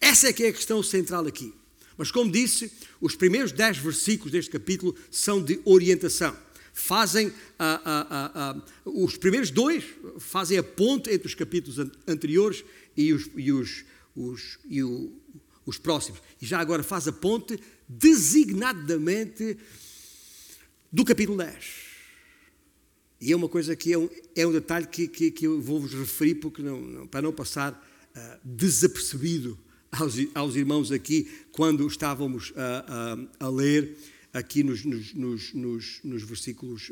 Essa é que é a questão central aqui. Mas como disse, os primeiros dez versículos deste capítulo são de orientação. Fazem ah, ah, ah, os primeiros dois fazem a ponte entre os capítulos anteriores e os, e os, os, e o, os próximos. E já agora faz a ponte designadamente do capítulo 10. E é uma coisa que é um, é um detalhe que, que, que eu vou-vos referir porque não, não, para não passar uh, desapercebido aos, aos irmãos aqui quando estávamos a, a, a ler aqui nos, nos, nos, nos versículos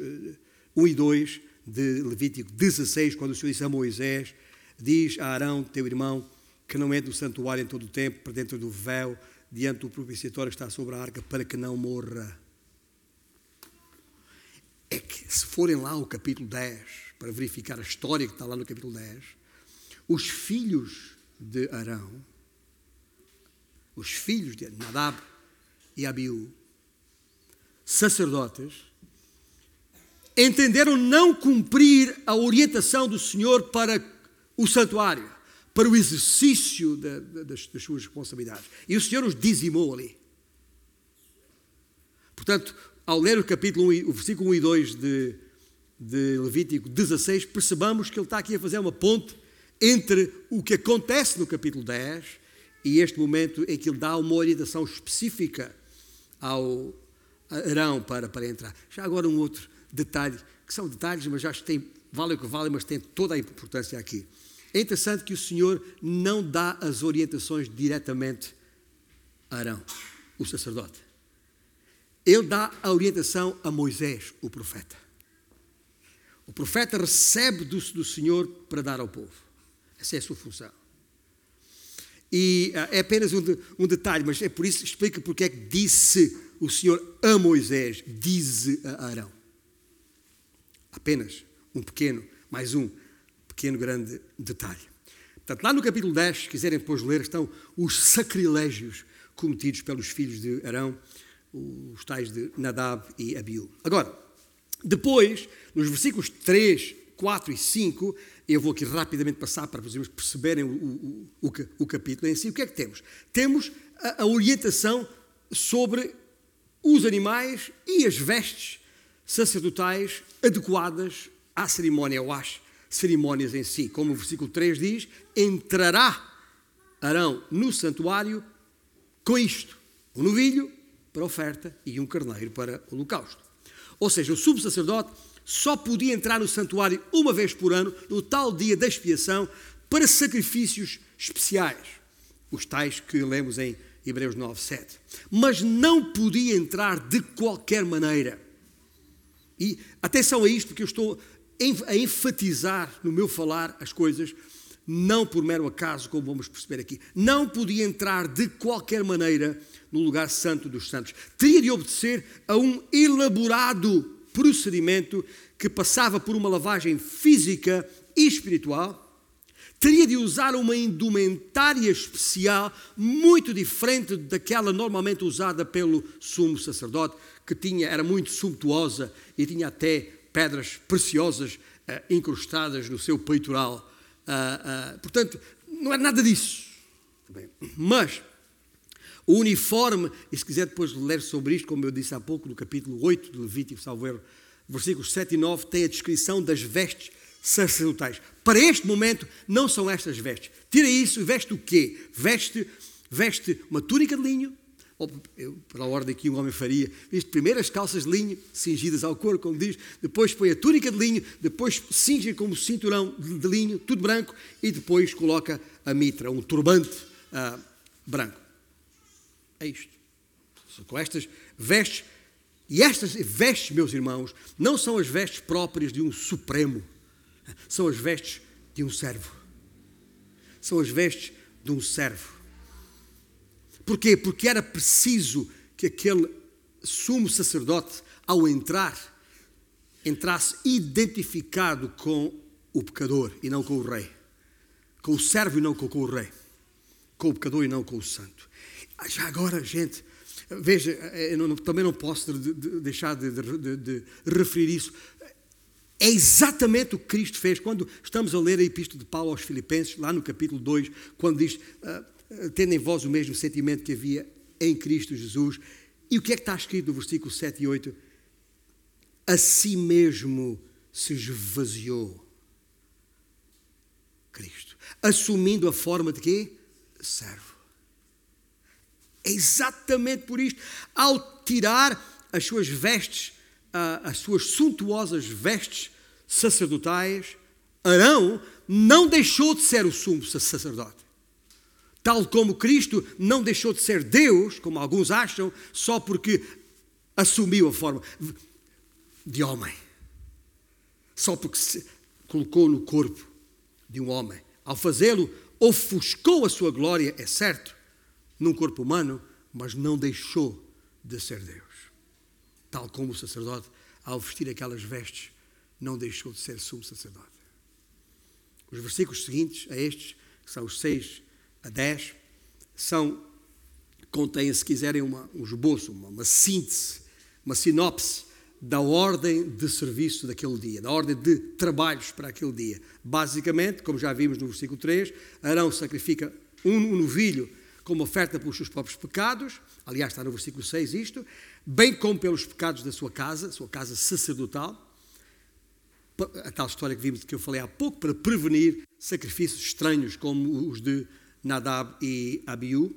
1 eh, e 2 de Levítico 16, quando o Senhor disse a Moisés: Diz a Arão, teu irmão, que não entre no santuário em todo o tempo, para dentro do véu, diante do propiciatório que está sobre a arca, para que não morra. É que, se forem lá ao capítulo 10, para verificar a história que está lá no capítulo 10, os filhos de Arão, os filhos de Nadab e Abiú, sacerdotes, entenderam não cumprir a orientação do Senhor para o santuário, para o exercício de, de, das, das suas responsabilidades. E o Senhor os dizimou ali. Portanto, ao ler o capítulo 1, o versículo 1 e 2 de, de Levítico 16, percebamos que ele está aqui a fazer uma ponte entre o que acontece no capítulo 10 e este momento em que ele dá uma orientação específica ao Arão para, para entrar. Já agora um outro detalhe, que são detalhes, mas que tem, vale o que vale, mas tem toda a importância aqui. É interessante que o Senhor não dá as orientações diretamente a Arão, o sacerdote. Ele dá a orientação a Moisés, o profeta. O profeta recebe do, do Senhor para dar ao povo. Essa é a sua função. E uh, é apenas um, um, detalhe, mas é por isso explica porque é que disse o Senhor a Moisés, dize a Arão. Apenas um pequeno, mais um pequeno grande detalhe. Portanto, lá no capítulo 10, se quiserem depois ler, estão os sacrilégios cometidos pelos filhos de Arão, os tais de Nadab e Abiú. Agora, depois, nos versículos 3, 4 e 5, eu vou aqui rapidamente passar para vocês perceberem o, o, o, o capítulo em si. O que é que temos? Temos a, a orientação sobre os animais e as vestes sacerdotais adequadas à cerimónia ou às cerimónias em si. Como o versículo 3 diz: entrará Arão no santuário com isto: um novilho para oferta e um carneiro para o holocausto. Ou seja, o sumo sacerdote só podia entrar no santuário uma vez por ano, no tal dia da expiação, para sacrifícios especiais, os tais que lemos em Hebreus 9, 7. Mas não podia entrar de qualquer maneira. E atenção a isto, porque eu estou a enfatizar no meu falar as coisas, não por mero acaso, como vamos perceber aqui. Não podia entrar de qualquer maneira no lugar santo dos santos. Teria de obedecer a um elaborado procedimento que passava por uma lavagem física e espiritual, teria de usar uma indumentária especial muito diferente daquela normalmente usada pelo sumo sacerdote, que tinha, era muito sumptuosa e tinha até pedras preciosas uh, incrustadas no seu peitoral. Uh, uh, portanto, não é nada disso. Mas o uniforme, e se quiser depois ler sobre isto, como eu disse há pouco, no capítulo 8 de Levítico, salvo erro, versículos 7 e 9, tem a descrição das vestes sacerdotais. Para este momento, não são estas vestes. Tira isso e veste o quê? Veste, veste uma túnica de linho, ou, eu, para a ordem que um homem faria, veste primeiro as calças de linho, cingidas ao couro, como diz, depois põe a túnica de linho, depois cinge como cinturão de linho, tudo branco, e depois coloca a mitra, um turbante ah, branco. É isto. Com estas vestes, e estas vestes, meus irmãos, não são as vestes próprias de um supremo, são as vestes de um servo. São as vestes de um servo. Porquê? Porque era preciso que aquele sumo sacerdote, ao entrar, entrasse identificado com o pecador e não com o rei. Com o servo e não com o rei. Com o pecador e não com o santo. Já agora, gente, veja, eu não, também não posso de, de, deixar de, de, referir isso. É exatamente o que Cristo fez quando estamos a ler a epístola de Paulo aos Filipenses, lá no capítulo 2, quando diz: uh, Tendo em vós o mesmo sentimento que havia em Cristo Jesus. E o que é que está escrito no versículo 7 e 8? A si mesmo se esvaziou Cristo, assumindo a forma de quê? Servo. É exatamente por isto. Ao tirar as suas vestes, as suas suntuosas vestes sacerdotais, Arão não deixou de ser o sumo sacerdote. Tal como Cristo não deixou de ser Deus, como alguns acham, só porque assumiu a forma de homem. Só porque se colocou no corpo de um homem. Ao fazê-lo, ofuscou a sua glória, é certo, num corpo humano, mas não deixou de ser Deus. Tal como o sacerdote, ao vestir aquelas vestes, não deixou de ser sumo sacerdote. Os versículos seguintes a estes, que são os 6 a 10, são, contêm, se quiserem, uma, um esboço, uma, uma síntese, uma sinopse da ordem de serviço daquele dia, da ordem de trabalhos para aquele dia. Basicamente, como já vimos no versículo 3, Arão sacrifica um novilho como oferta pelos seus próprios pecados, aliás, está no versículo 6 isto, bem como pelos pecados da sua casa, sua casa sacerdotal, a tal história que vimos que eu falei há pouco, para prevenir sacrifícios estranhos como os de Nadab e Abiú.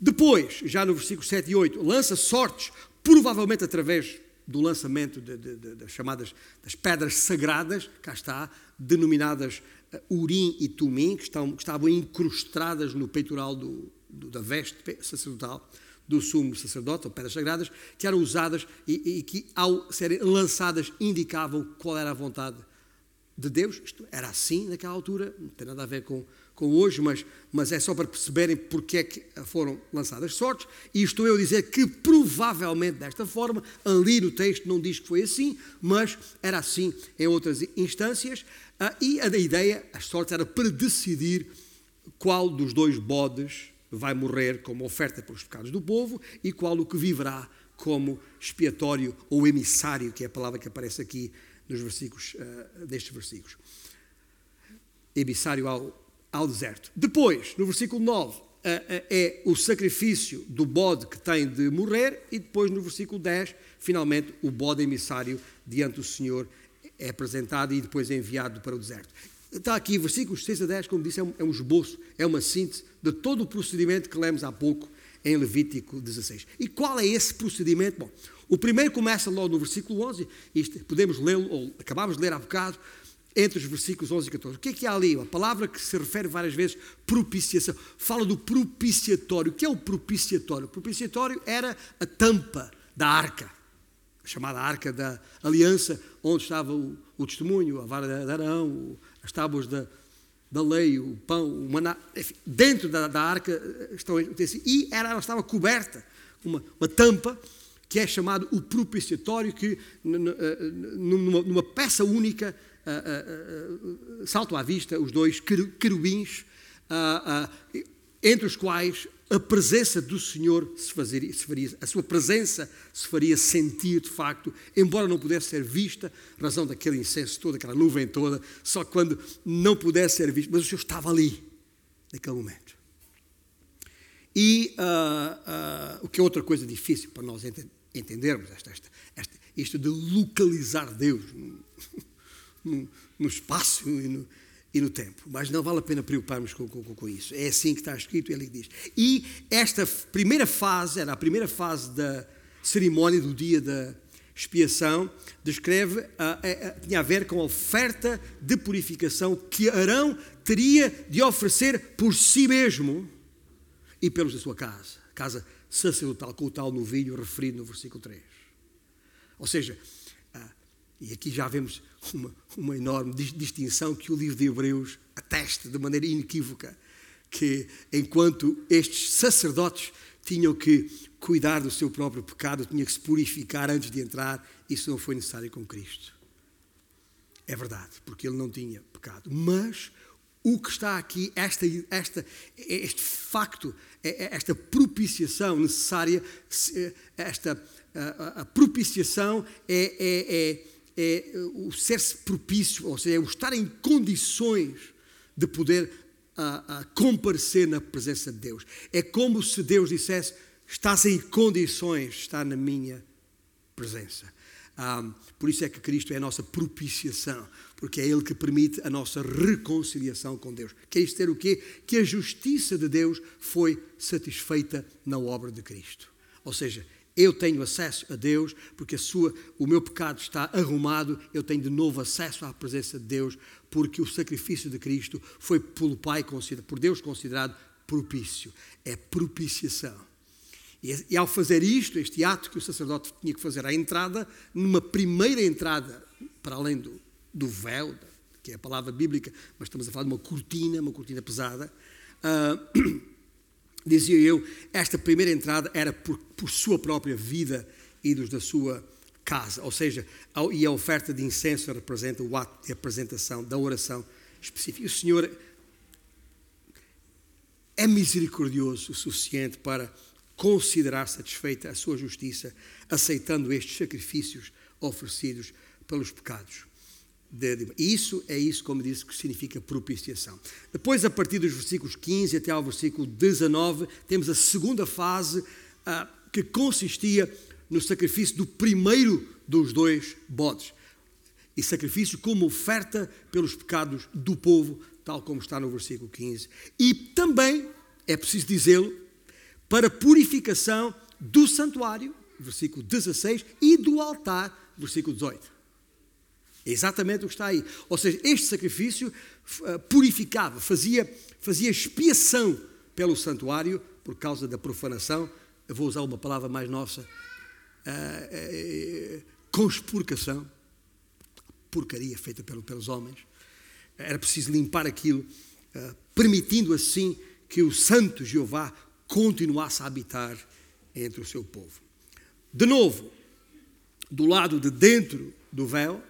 Depois, já no versículo 7 e 8, lança sortes, provavelmente através do lançamento de, de, de, das chamadas das pedras sagradas, cá está, denominadas uh, Urim e Tumim, que, estão, que estavam incrustadas no peitoral do, da veste sacerdotal do sumo sacerdote, ou pedras sagradas, que eram usadas e, e, que, ao serem lançadas, indicavam qual era a vontade de Deus. Isto era assim naquela altura, não tem nada a ver com, com hoje, mas, mas é só para perceberem porque é que foram lançadas sortes. E estou eu a dizer que provavelmente desta forma, ali no texto não diz que foi assim, mas era assim em outras instâncias. Ah, e a ideia, as sortes, era para decidir qual dos dois bodes vai morrer como oferta pelos pecados do povo e qual o que viverá como expiatório ou emissário, que é a palavra que aparece aqui nos versículos, uh, destes versículos. Emissário ao ao deserto. Depois, no versículo 9, é o sacrifício do bode que tem de morrer, e depois, no versículo 10, finalmente, o bode emissário diante do Senhor é apresentado e depois é enviado para o deserto. Está aqui, versículos 6 a 10, como disse, é um, é um esboço, é uma síntese de todo o procedimento que lemos há pouco em Levítico 16. E qual é esse procedimento? Bom, o primeiro começa logo no versículo 11, isto, podemos lê-lo, ou acabámos de ler há bocado, entre os versículos 11 e 14. O que é que há ali? A palavra que se refere várias vezes, propiciação. Fala do propiciatório. O que é o propiciatório? O propiciatório era a tampa da arca, a chamada arca da aliança, onde estava o, o testemunho, a vara de Arão, as tábuas da, da lei, o pão, o maná. Enfim, dentro da, da arca eh, estão e era, ela estava coberta, uma, uma tampa que é chamado o propiciatório, que eh, numa, numa peça única uh, salto à vista os dois querubins, entre os quais a presença do Senhor se, fazer, se faria, a sua presença se faria sentir de facto, embora não pudesse ser vista, razão daquele incenso todo, aquela nuvem toda, só quando não pudesse ser visto, mas o Senhor estava ali, naquele momento. E uh, uh, o que é outra coisa difícil para nós entendermos, esta, esta, esta, isto de localizar Deus no, no espaço e no, e no, tempo. Mas não vale a pena preocuparmos com, com, com isso. É assim que está escrito, ele diz. E esta primeira fase, era a primeira fase da cerimónia do dia da expiação, descreve, a, a, a, tinha a ver com a oferta de purificação que Arão teria de oferecer por si mesmo e pelos da sua casa, casa sacerdotal, com o tal novilho referido no versículo 3. Ou seja, e aqui já vemos uma, uma enorme distinção que o livro de Hebreus atesta de maneira inequívoca, que enquanto estes sacerdotes tinham que cuidar do seu próprio pecado, tinham que se purificar antes de entrar, isso não foi necessário com Cristo. É verdade, porque ele não tinha pecado. Mas o que está aqui, esta, esta, este facto, é, é esta propiciação necessária, esta a, a propiciação é, é, é é o ser-se propício, ou seja, é o estar em condições de poder a, a comparecer na presença de Deus. É como se Deus dissesse: estás em condições de estar na minha presença. Um, por isso é que Cristo é a nossa propiciação, porque é Ele que permite a nossa reconciliação com Deus. Quer isto ter o quê? Que a justiça de Deus foi satisfeita na obra de Cristo. Ou seja, eu tenho acesso a Deus porque a sua, o meu pecado está arrumado, eu tenho de novo acesso à presença de Deus porque o sacrifício de Cristo foi pelo Pai, por Deus considerado propício. É propiciação. E, e ao fazer isto, este ato que o sacerdote tinha que fazer à entrada, numa primeira entrada, para além do, do véu, que é a palavra bíblica, mas estamos a falar de uma cortina, uma cortina pesada, uh, dizia eu, esta primeira entrada era por, por sua própria vida e dos da sua casa, ou seja, e a oferta de incenso representa o ato de apresentação da oração específica. O Senhor é misericordioso o suficiente para considerar satisfeita a sua justiça, aceitando estes sacrifícios oferecidos pelos pecados. E isso é isso, como disse, que significa propiciação. Depois, a partir dos versículos 15 até ao versículo 19, temos a segunda fase ah, que consistia no sacrifício do primeiro dos dois bodes. E sacrifício como oferta pelos pecados do povo, tal como está no versículo 15. E também, é preciso dizê-lo, para purificação do santuário, versículo 16, e do altar, versículo 18. É exatamente o que está aí. Ou seja, este sacrifício uh, purificava, fazia, fazia expiação pelo santuário por causa da profanação. Eu vou usar uma palavra mais nossa: uh, uh, conspurcação, porcaria feita pelo, pelos homens. Era preciso limpar aquilo, permitindo assim que o Santo Jeová continuasse a habitar entre o seu povo. De novo, do lado de dentro do véu,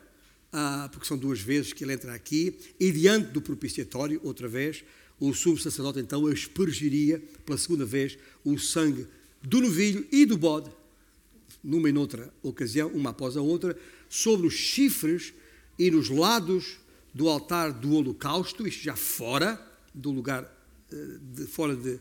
ah, porque são duas vezes que ele entra aqui, e diante do propiciatório, outra vez, o sumo sacerdote então aspergiria pela segunda vez o sangue do novilho e do bode, numa e noutra ocasião, uma após a outra, sobre os chifres e nos lados do altar do holocausto, isto já fora do lugar, eh, de, fora de,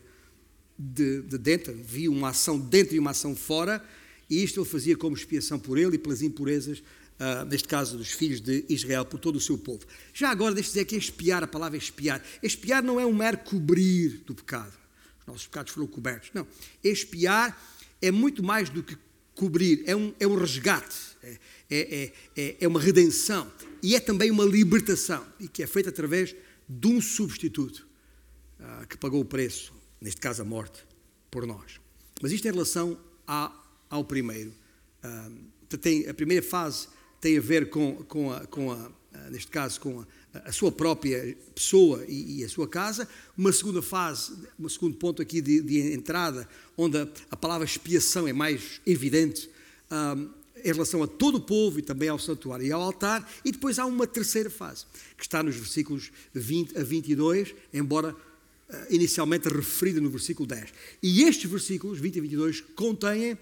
de, de dentro, havia uma ação dentro e uma ação fora, e isto ele fazia como expiação por ele e pelas impurezas uh, neste caso dos filhos de Israel, por todo o seu povo. Já agora, deixe dizer que espiar, a palavra espiar, espiar não é um mero cobrir do pecado. Os nossos pecados foram cobertos. Não. Espiar é muito mais do que cobrir, é um, é um resgate, é, é, é, é uma redenção e é também uma libertação, e que é feita através de um substituto uh, que pagou o preço, neste caso a morte, por nós. Mas isto em relação a, ao primeiro. Uh, tem a primeira fase tem a ver com, com, a, com a, neste caso, com a, a sua própria pessoa e, e, a sua casa. Uma segunda fase, um segundo ponto aqui de, de entrada, onde a, a, palavra expiação é mais evidente um, em relação a todo o povo e também ao santuário e ao altar. E depois há uma terceira fase, que está nos versículos 20 a 22, embora uh, inicialmente referida no versículo 10. E estes versículos, 20 a 22, contêm,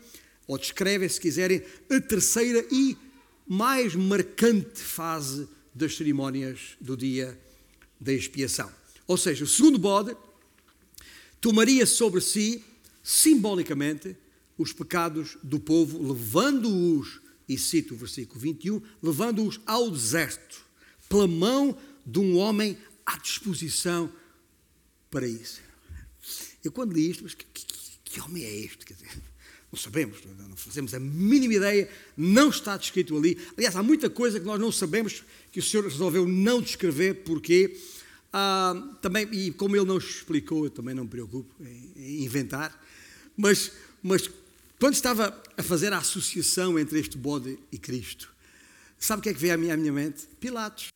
ou descrevem, se quiserem, a terceira e mais marcante fase das cerimónias do dia da expiação. Ou seja, o segundo bode tomaria sobre si, simbolicamente, os pecados do povo, levando-os, e cito o versículo 21, levando-os ao deserto, pela mão de um homem à disposição para isso. Eu quando li isto, mas que, que, que homem é este? Quer dizer, não sabemos, não fazemos a mínima ideia, não está descrito ali. Aliás, há muita coisa que nós não sabemos que o Senhor resolveu não descrever, porque ah, também, e como ele não explicou, eu também não me preocupo em, inventar, mas, mas quando estava a fazer a associação entre este bode e Cristo, sabe o que é que veio à minha, à minha mente? Pilatos.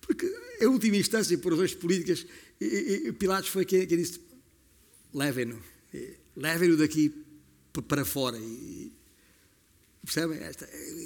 Porque, em última instância, por razões políticas, Pilatos foi quem, quem disse: levem-no levem-no daqui para fora. E, percebem?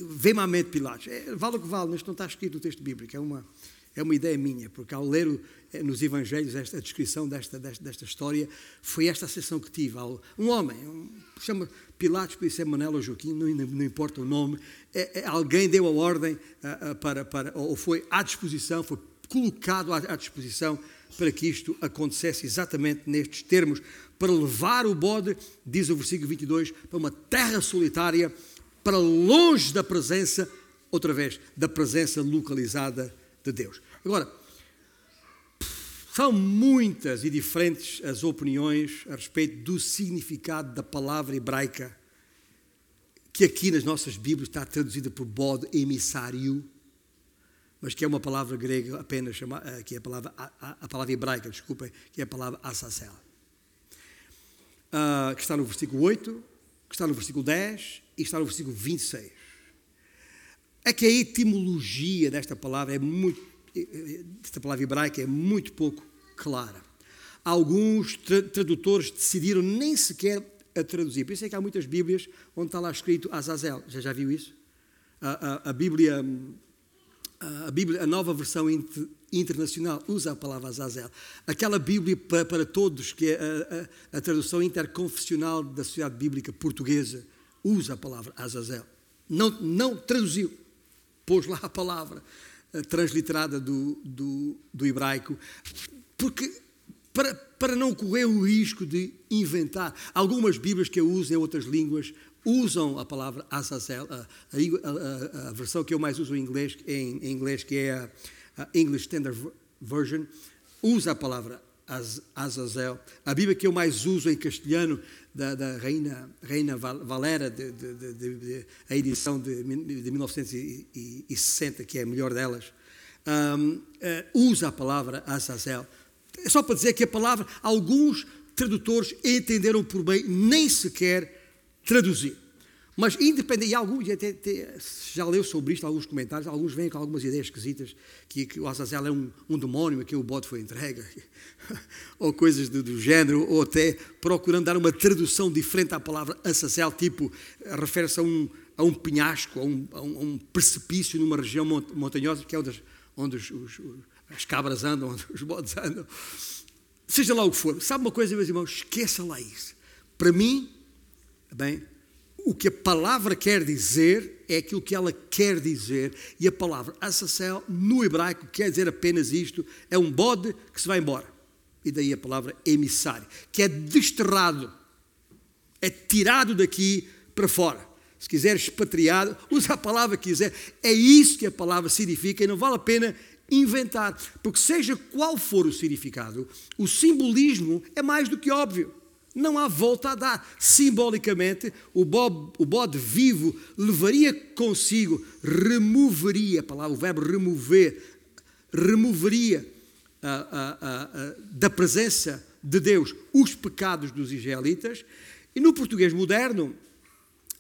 Vem-me à mente Pilatos. É, vale o que vale, mas não está escrito no texto bíblico. É uma, é uma ideia minha, porque ao ler eh, nos Evangelhos esta, a descrição desta, desta, desta história, foi esta a sensação que tive. Um homem, um, chama Pilatos, podia ser Manel ou Joaquim, não, não importa o nome, é, é, alguém deu a ordem uh, uh, para, para, ou foi à disposição, foi colocado à, à disposição para que isto acontecesse exatamente nestes termos, para levar o bode, diz o versículo 22, para uma terra solitária, para longe da presença, outra vez, da presença localizada de Deus. Agora, são muitas e diferentes as opiniões a respeito do significado da palavra hebraica, que aqui nas nossas Bíblias está traduzida por bode emissário mas que é uma palavra grega apenas, eh, que é a palavra, a, a palavra hebraica, desculpem, que é a palavra Asacel. Uh, que está no versículo 8, que está no versículo 10 e está no versículo 26. É que a etimologia desta palavra é muito, eh, eh, desta palavra hebraica é muito pouco clara. alguns tra tradutores decidiram nem sequer a traduzir. Por isso é que há muitas Bíblias onde está lá escrito Azazel. Já, já viu isso? A, a, a Bíblia, a, Bíblia, a nova versão inter, internacional usa a palavra Azazel. Aquela Bíblia para, para todos, que é a, a, tradução interconfessional da Sociedade Bíblica Portuguesa, usa a palavra Azazel. Não, não traduziu, pôs lá a palavra eh, transliterada do, do, do hebraico, porque para, para não correr o risco de inventar. Algumas Bíblias que eu uso em outras línguas usam a palavra Azazel, a, a, a, a versão que eu mais uso em inglês, em, em inglês que é a, English Standard Version, usa a palavra Azazel. A Bíblia que eu mais uso em castelhano, da, da Reina, Reina Valera, de, de, de, a edição de, 1960, que é a melhor delas, um, uh, usa a palavra Azazel. É só para dizer que a palavra, alguns tradutores entenderam por bem nem sequer traduzir. Mas independente, e alguns, até, até, já leu sobre isto alguns comentários, alguns vêm com algumas ideias esquisitas, que, que o Azazel é um, um demónio, que o bode foi entregue, ou coisas do, do, género, ou até procurando dar uma tradução diferente à palavra Azazel, tipo, refere-se a um, a um penhasco, a um, a um, precipício numa região montanhosa, que é onde, onde os, os, as cabras andam, onde os bodes andam. Seja lá o que for, sabe uma coisa, meus irmãos, esqueça lá isso. Para mim, bem, o que a palavra quer dizer é aquilo que ela quer dizer, e a palavra Assassel no hebraico quer dizer apenas isto: é um bode que se vai embora. E daí a palavra emissário, que é desterrado, é tirado daqui para fora. Se quiser expatriado, usa a palavra que quiser. É isso que a palavra significa e não vale a pena inventar, porque seja qual for o significado, o simbolismo é mais do que óbvio. Não há volta a dar. Simbolicamente, o, bob, o bode vivo levaria consigo, removeria, a palavra, o verbo remover, removeria da presença de Deus os pecados dos israelitas. E no português moderno,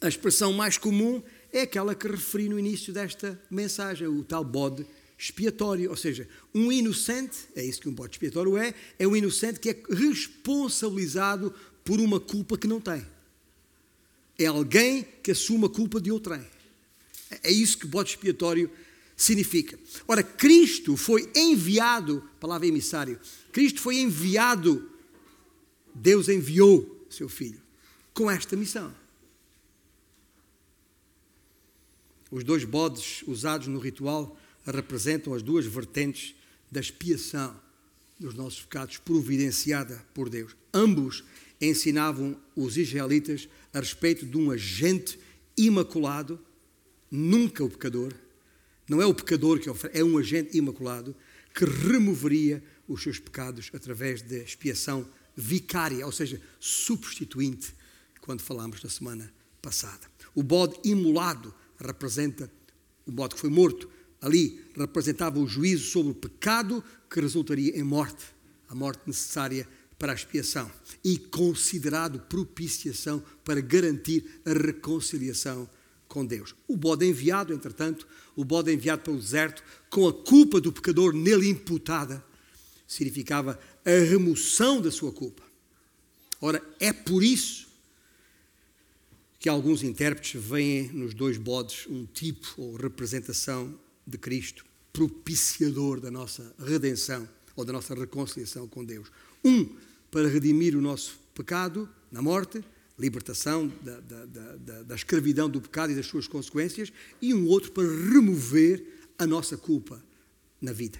a expressão mais comum é aquela que referi no início desta mensagem, o tal bode expiatório, ou seja, um inocente, é isso que um bode expiatório é, é um inocente que é responsabilizado por uma culpa que não tem. É alguém que assume a culpa de outrem. É isso que bode expiatório significa. Ora, Cristo foi enviado, palavra emissário, Cristo foi enviado, Deus enviou seu Filho com esta missão. Os dois bodes usados no ritual representam as duas vertentes da expiação dos nossos pecados providenciada por Deus. Ambos ensinavam os israelitas a respeito de um agente imaculado, nunca o pecador, não é o pecador que oferece, é um agente imaculado que removeria os seus pecados através da expiação vicária, ou seja, substituinte, quando falámos na semana passada. O bode imolado representa o bode que foi morto, ali representava o juízo sobre o pecado que resultaria em morte, a morte necessária para a expiação e considerado propiciação para garantir a reconciliação com Deus. O bode enviado, entretanto, o bode enviado para o deserto, com a culpa do pecador nele imputada, significava a remoção da sua culpa. Ora, é por isso que alguns intérpretes veem nos dois bodes um tipo ou representação de Cristo, propiciador da nossa redenção ou da nossa reconciliação com Deus. Um para redimir o nosso pecado na morte, libertação da, da, da, da, escravidão do pecado e das suas consequências, e um outro para remover a nossa culpa na vida.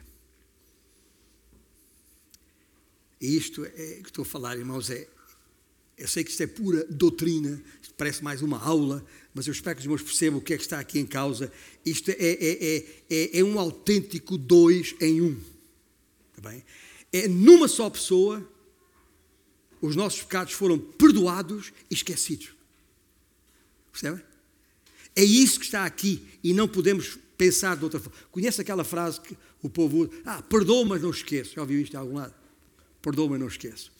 E isto é que estou a falar, irmãos, é, eu sei que isto é pura doutrina, isto parece mais uma aula, mas eu espero que os irmãos percebam o que é que está aqui em causa. Isto é, é, é, é um autêntico dois em um. Está bem? É numa só pessoa os nossos pecados foram perdoados e esquecidos. Percebem? É isso que está aqui e não podemos pensar de outra forma. Conhece aquela frase que o povo usa? Ah, perdoa, mas não esqueço. Já ouviu isto em algum lado? Perdoa, mas não esqueço.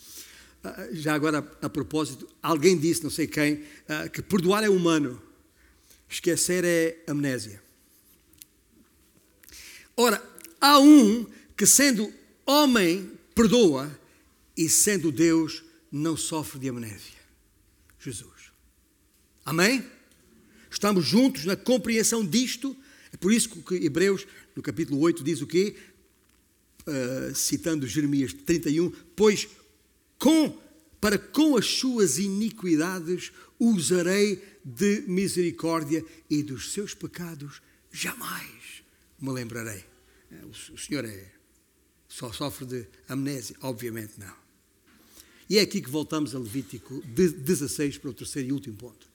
Ah, já agora, a propósito, alguém disse, não sei quem, ah, que perdoar é humano, esquecer é amnésia. Ora, há um que, sendo homem, perdoa e sendo Deus, não sofre de amnésia. Jesus. Amém? Estamos juntos na compreensão disto. É por isso que Hebreus, no capítulo 8, diz o quê? Uh, citando Jeremias 31, pois com, para com as suas iniquidades usarei de misericórdia e dos seus pecados jamais me lembrarei. É, o Senhor é, só sofre de amnésia? Obviamente não. E é aqui que voltamos a Levítico 16 para o terceiro e último ponto.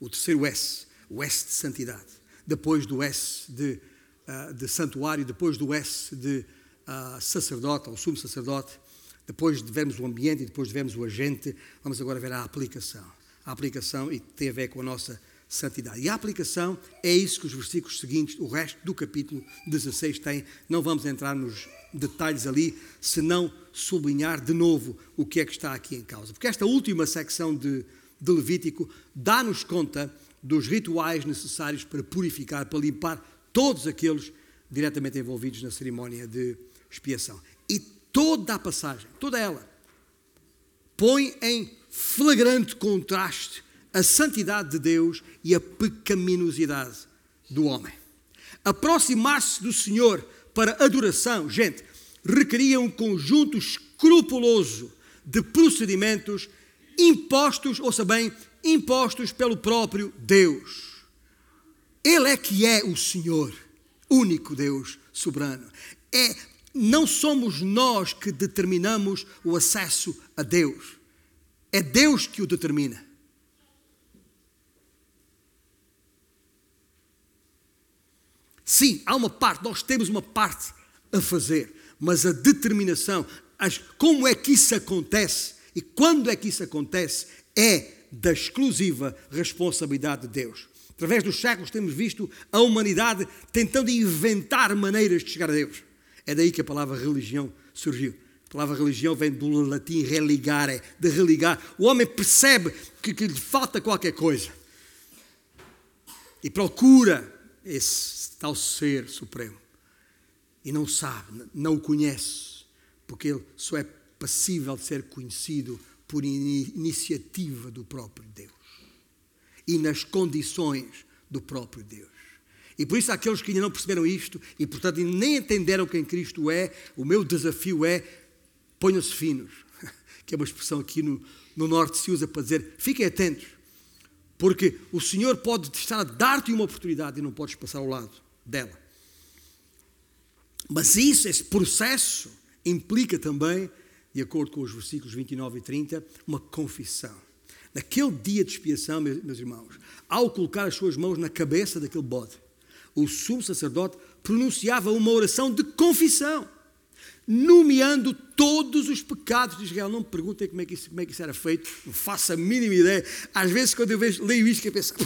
O terceiro S, o S de santidade. Depois do S de, uh, de santuário, depois do S de uh, sacerdote, ou sumo sacerdote, depois de vermos o ambiente e depois de vermos o agente, vamos agora ver a aplicação. A aplicação e tem a ver com a nossa santidade. E a aplicação é isso que os versículos seguintes, o resto do capítulo 16 tem. Não vamos entrar nos detalhes ali, senão sublinhar de novo o que é que está aqui em causa. Porque esta última secção de, de Levítico dá-nos conta dos rituais necessários para purificar, para limpar todos aqueles diretamente envolvidos na cerimónia de expiação. E toda a passagem, toda ela, põe em flagrante contraste a santidade de Deus e a pecaminosidade do homem. Aproximar-se do Senhor para adoração, gente, requeria um conjunto escrupuloso de procedimentos impostos, ouça bem, impostos pelo próprio Deus. Ele é que é o Senhor, único Deus soberano. É, não somos nós que determinamos o acesso a Deus. É Deus que o determina. Sim, há uma parte, nós temos uma parte a fazer, mas a determinação, as, como é que isso acontece e quando é que isso acontece, é da exclusiva responsabilidade de Deus. Através dos séculos temos visto a humanidade tentando inventar maneiras de chegar a Deus. É daí que a palavra religião surgiu. A palavra religião vem do latim religare, de religar. O homem percebe que, que lhe falta qualquer coisa e procura esse tal ser supremo. E não sabe, não o conhece, porque ele só é passível de ser conhecido por iniciativa do próprio Deus e nas condições do próprio Deus. E por isso, aqueles que ainda não perceberam isto e, portanto, nem entenderam quem Cristo é, o meu desafio é: ponham-se finos, que é uma expressão aqui no, no Norte se usa para dizer, fiquem atentos, porque o Senhor pode estar a dar-te uma oportunidade e não podes passar ao lado dela. Mas isso, esse processo, implica também, de acordo com os versículos 29 e 30, uma confissão. Naquele dia de expiação, meus irmãos, ao colocar as suas mãos na cabeça daquele bode, o sumo sacerdote pronunciava uma oração de confissão nomeando todos os pecados de Israel. Não me perguntem como é que isso, como é que isso era feito, não faço a mínima ideia. Às vezes, quando eu vejo, leio isto, eu penso, pô,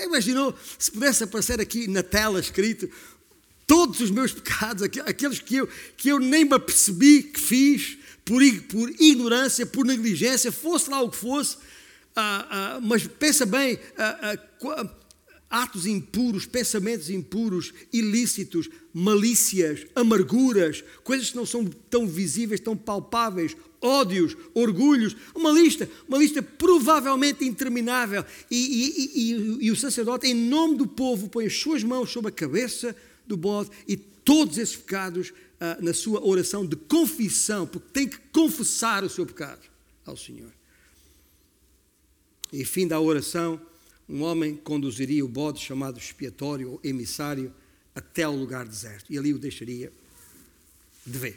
imaginou se pudesse aparecer aqui na tela escrito todos os meus pecados, aqueles que eu, que eu nem me apercebi que fiz, por, por ignorância, por negligência, fosse lá o que fosse, ah, ah, mas pensa bem, ah, ah atos impuros, pensamentos impuros, ilícitos, malícias, amarguras, coisas que não são tão visíveis, tão palpáveis, ódios, orgulhos, uma lista, uma lista provavelmente interminável. E, e, e, e, o sacerdote, em nome do povo, põe as suas mãos sobre a cabeça do bode e todos esses pecados ah, na sua oração de confissão, porque tem que confessar o seu pecado ao Senhor. E fim da oração um homem conduziria o bode chamado expiatório ou emissário até ao lugar deserto e ali o deixaria de vez.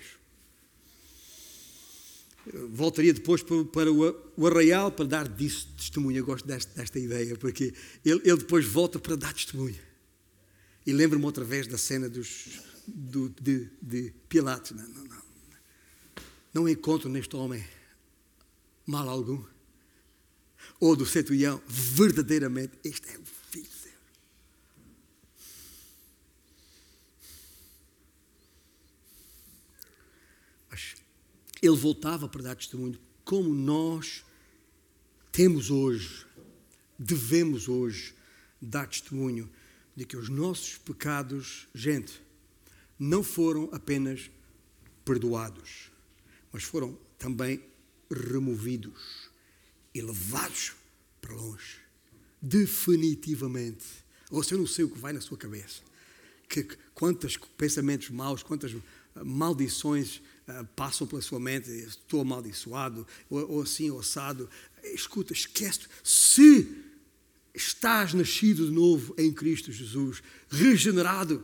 Voltaria depois para o arraial para dar disso testemunho. Eu gosto desta, desta ideia, porque ele, ele, depois volta para dar testemunho. E lembro-me outra vez da cena dos, do, de, de Pilatos. Não, não, não. não encontro neste homem mal algum ou do centurião, verdadeiramente, este é o Filho de Deus. Mas ele voltava para dar testemunho, como nós temos hoje, devemos hoje dar testemunho de que os nossos pecados, gente, não foram apenas perdoados, mas foram também removidos e levados para longe. Definitivamente. Ou seja, eu não sei o que vai na sua cabeça. Que, quantos pensamentos maus, quantas maldições uh, passam pela sua mente. Estou amaldiçoado, ou, ou assim, ou assado. Escuta, esquece. Se estás nascido de novo em Cristo Jesus, regenerado,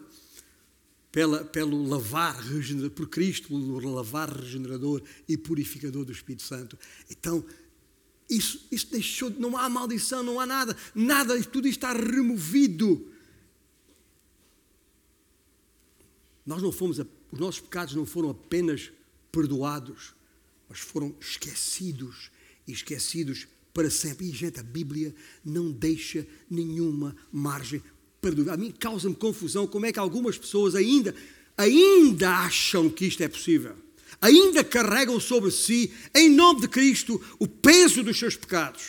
pela, pelo lavar por Cristo, pelo lavar regenerador e purificador do Espírito Santo. Então, isso, isso deixou, não há maldição, não há nada, nada, tudo está removido. Nós não fomos, os nossos pecados não foram apenas perdoados, mas foram esquecidos e esquecidos para sempre. E, gente, a Bíblia não deixa nenhuma margem a mim causa-me confusão como é que algumas pessoas ainda, ainda acham que isto é possível. Ainda carregam sobre si, em nome de Cristo, o peso dos seus pecados,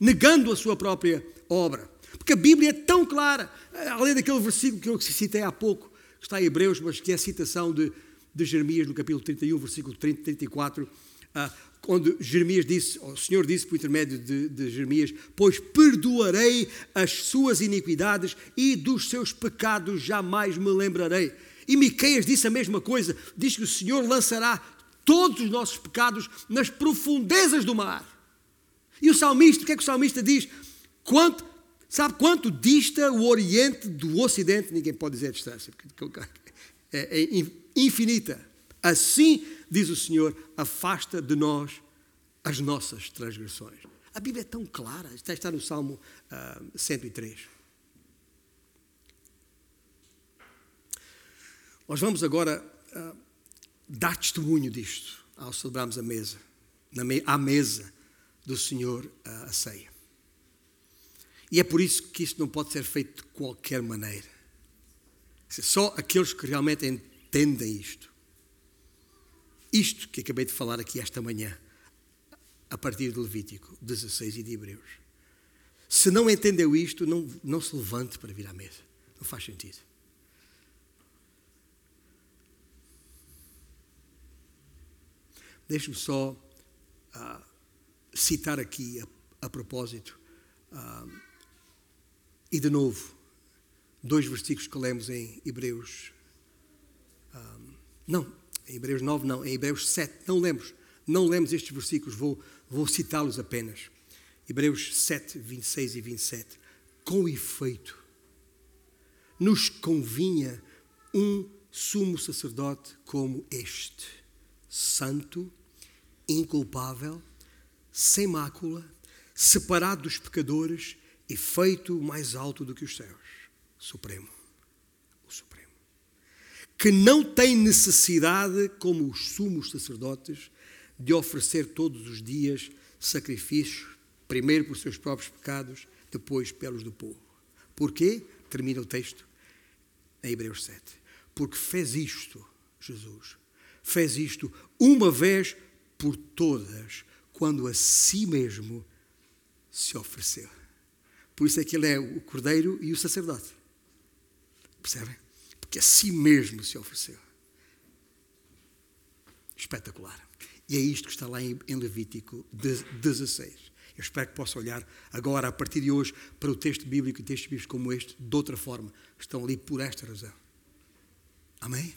negando a sua própria obra. Porque a Bíblia é tão clara, além daquele versículo que eu citei há pouco, que está em Hebreus, mas que é a citação de, de Jeremias, no capítulo 31, versículo 30, 34, ah, onde Jeremias disse, o Senhor disse por intermédio de, de, Jeremias: Pois perdoarei as suas iniquidades e dos seus pecados jamais me lembrarei. E Miqueias disse a mesma coisa: diz que o Senhor lançará todos os nossos pecados nas profundezas do mar. E o salmista, o que é que o salmista diz? Quanto, sabe quanto dista o Oriente do Ocidente? Ninguém pode dizer a distância, porque é, é infinita. Assim diz o Senhor, afasta de nós as nossas transgressões. A Bíblia é tão clara, está, no Salmo uh, ah, 103. Nós vamos agora uh, dar testemunho disto ao celebrarmos a mesa, na me, à mesa do Senhor uh, a ceia. E é por isso que isto não pode ser feito de qualquer maneira. Só aqueles que realmente entendem isto isto que acabei de falar aqui esta manhã, a partir do Levítico 16 e de Hebreus. Se não entendeu isto, não, não se levante para vir à mesa. Não faz sentido. Deixe-me só uh, citar aqui a, a propósito, uh, e de novo, dois versículos que lemos em Hebreus. Uh, não, em Hebreus 9, não, em Hebreus 7, não lemos, não lemos estes versículos, vou, vou citá-los apenas. Hebreus 7, 26 e 27. Com efeito, nos convinha um sumo sacerdote como este, santo, inculpável, sem mácula, separado dos pecadores e feito mais alto do que os céus, supremo que não tem necessidade, como os sumos sacerdotes, de oferecer todos os dias sacrifícios, primeiro por seus próprios pecados, depois pelos do povo. Porquê? Termina o texto em Hebreus 7. Porque fez isto, Jesus, fez isto uma vez por todas, quando a si mesmo se ofereceu. Por isso é que ele é o cordeiro e o sacerdote. Percebem? que a si mesmo se ofereceu. Espetacular. E é isto que está lá em Levítico 16. Eu espero que possa olhar agora, a partir de hoje, para o texto bíblico e textos bíblicos como este, de outra forma. Estão ali por esta razão. Amém?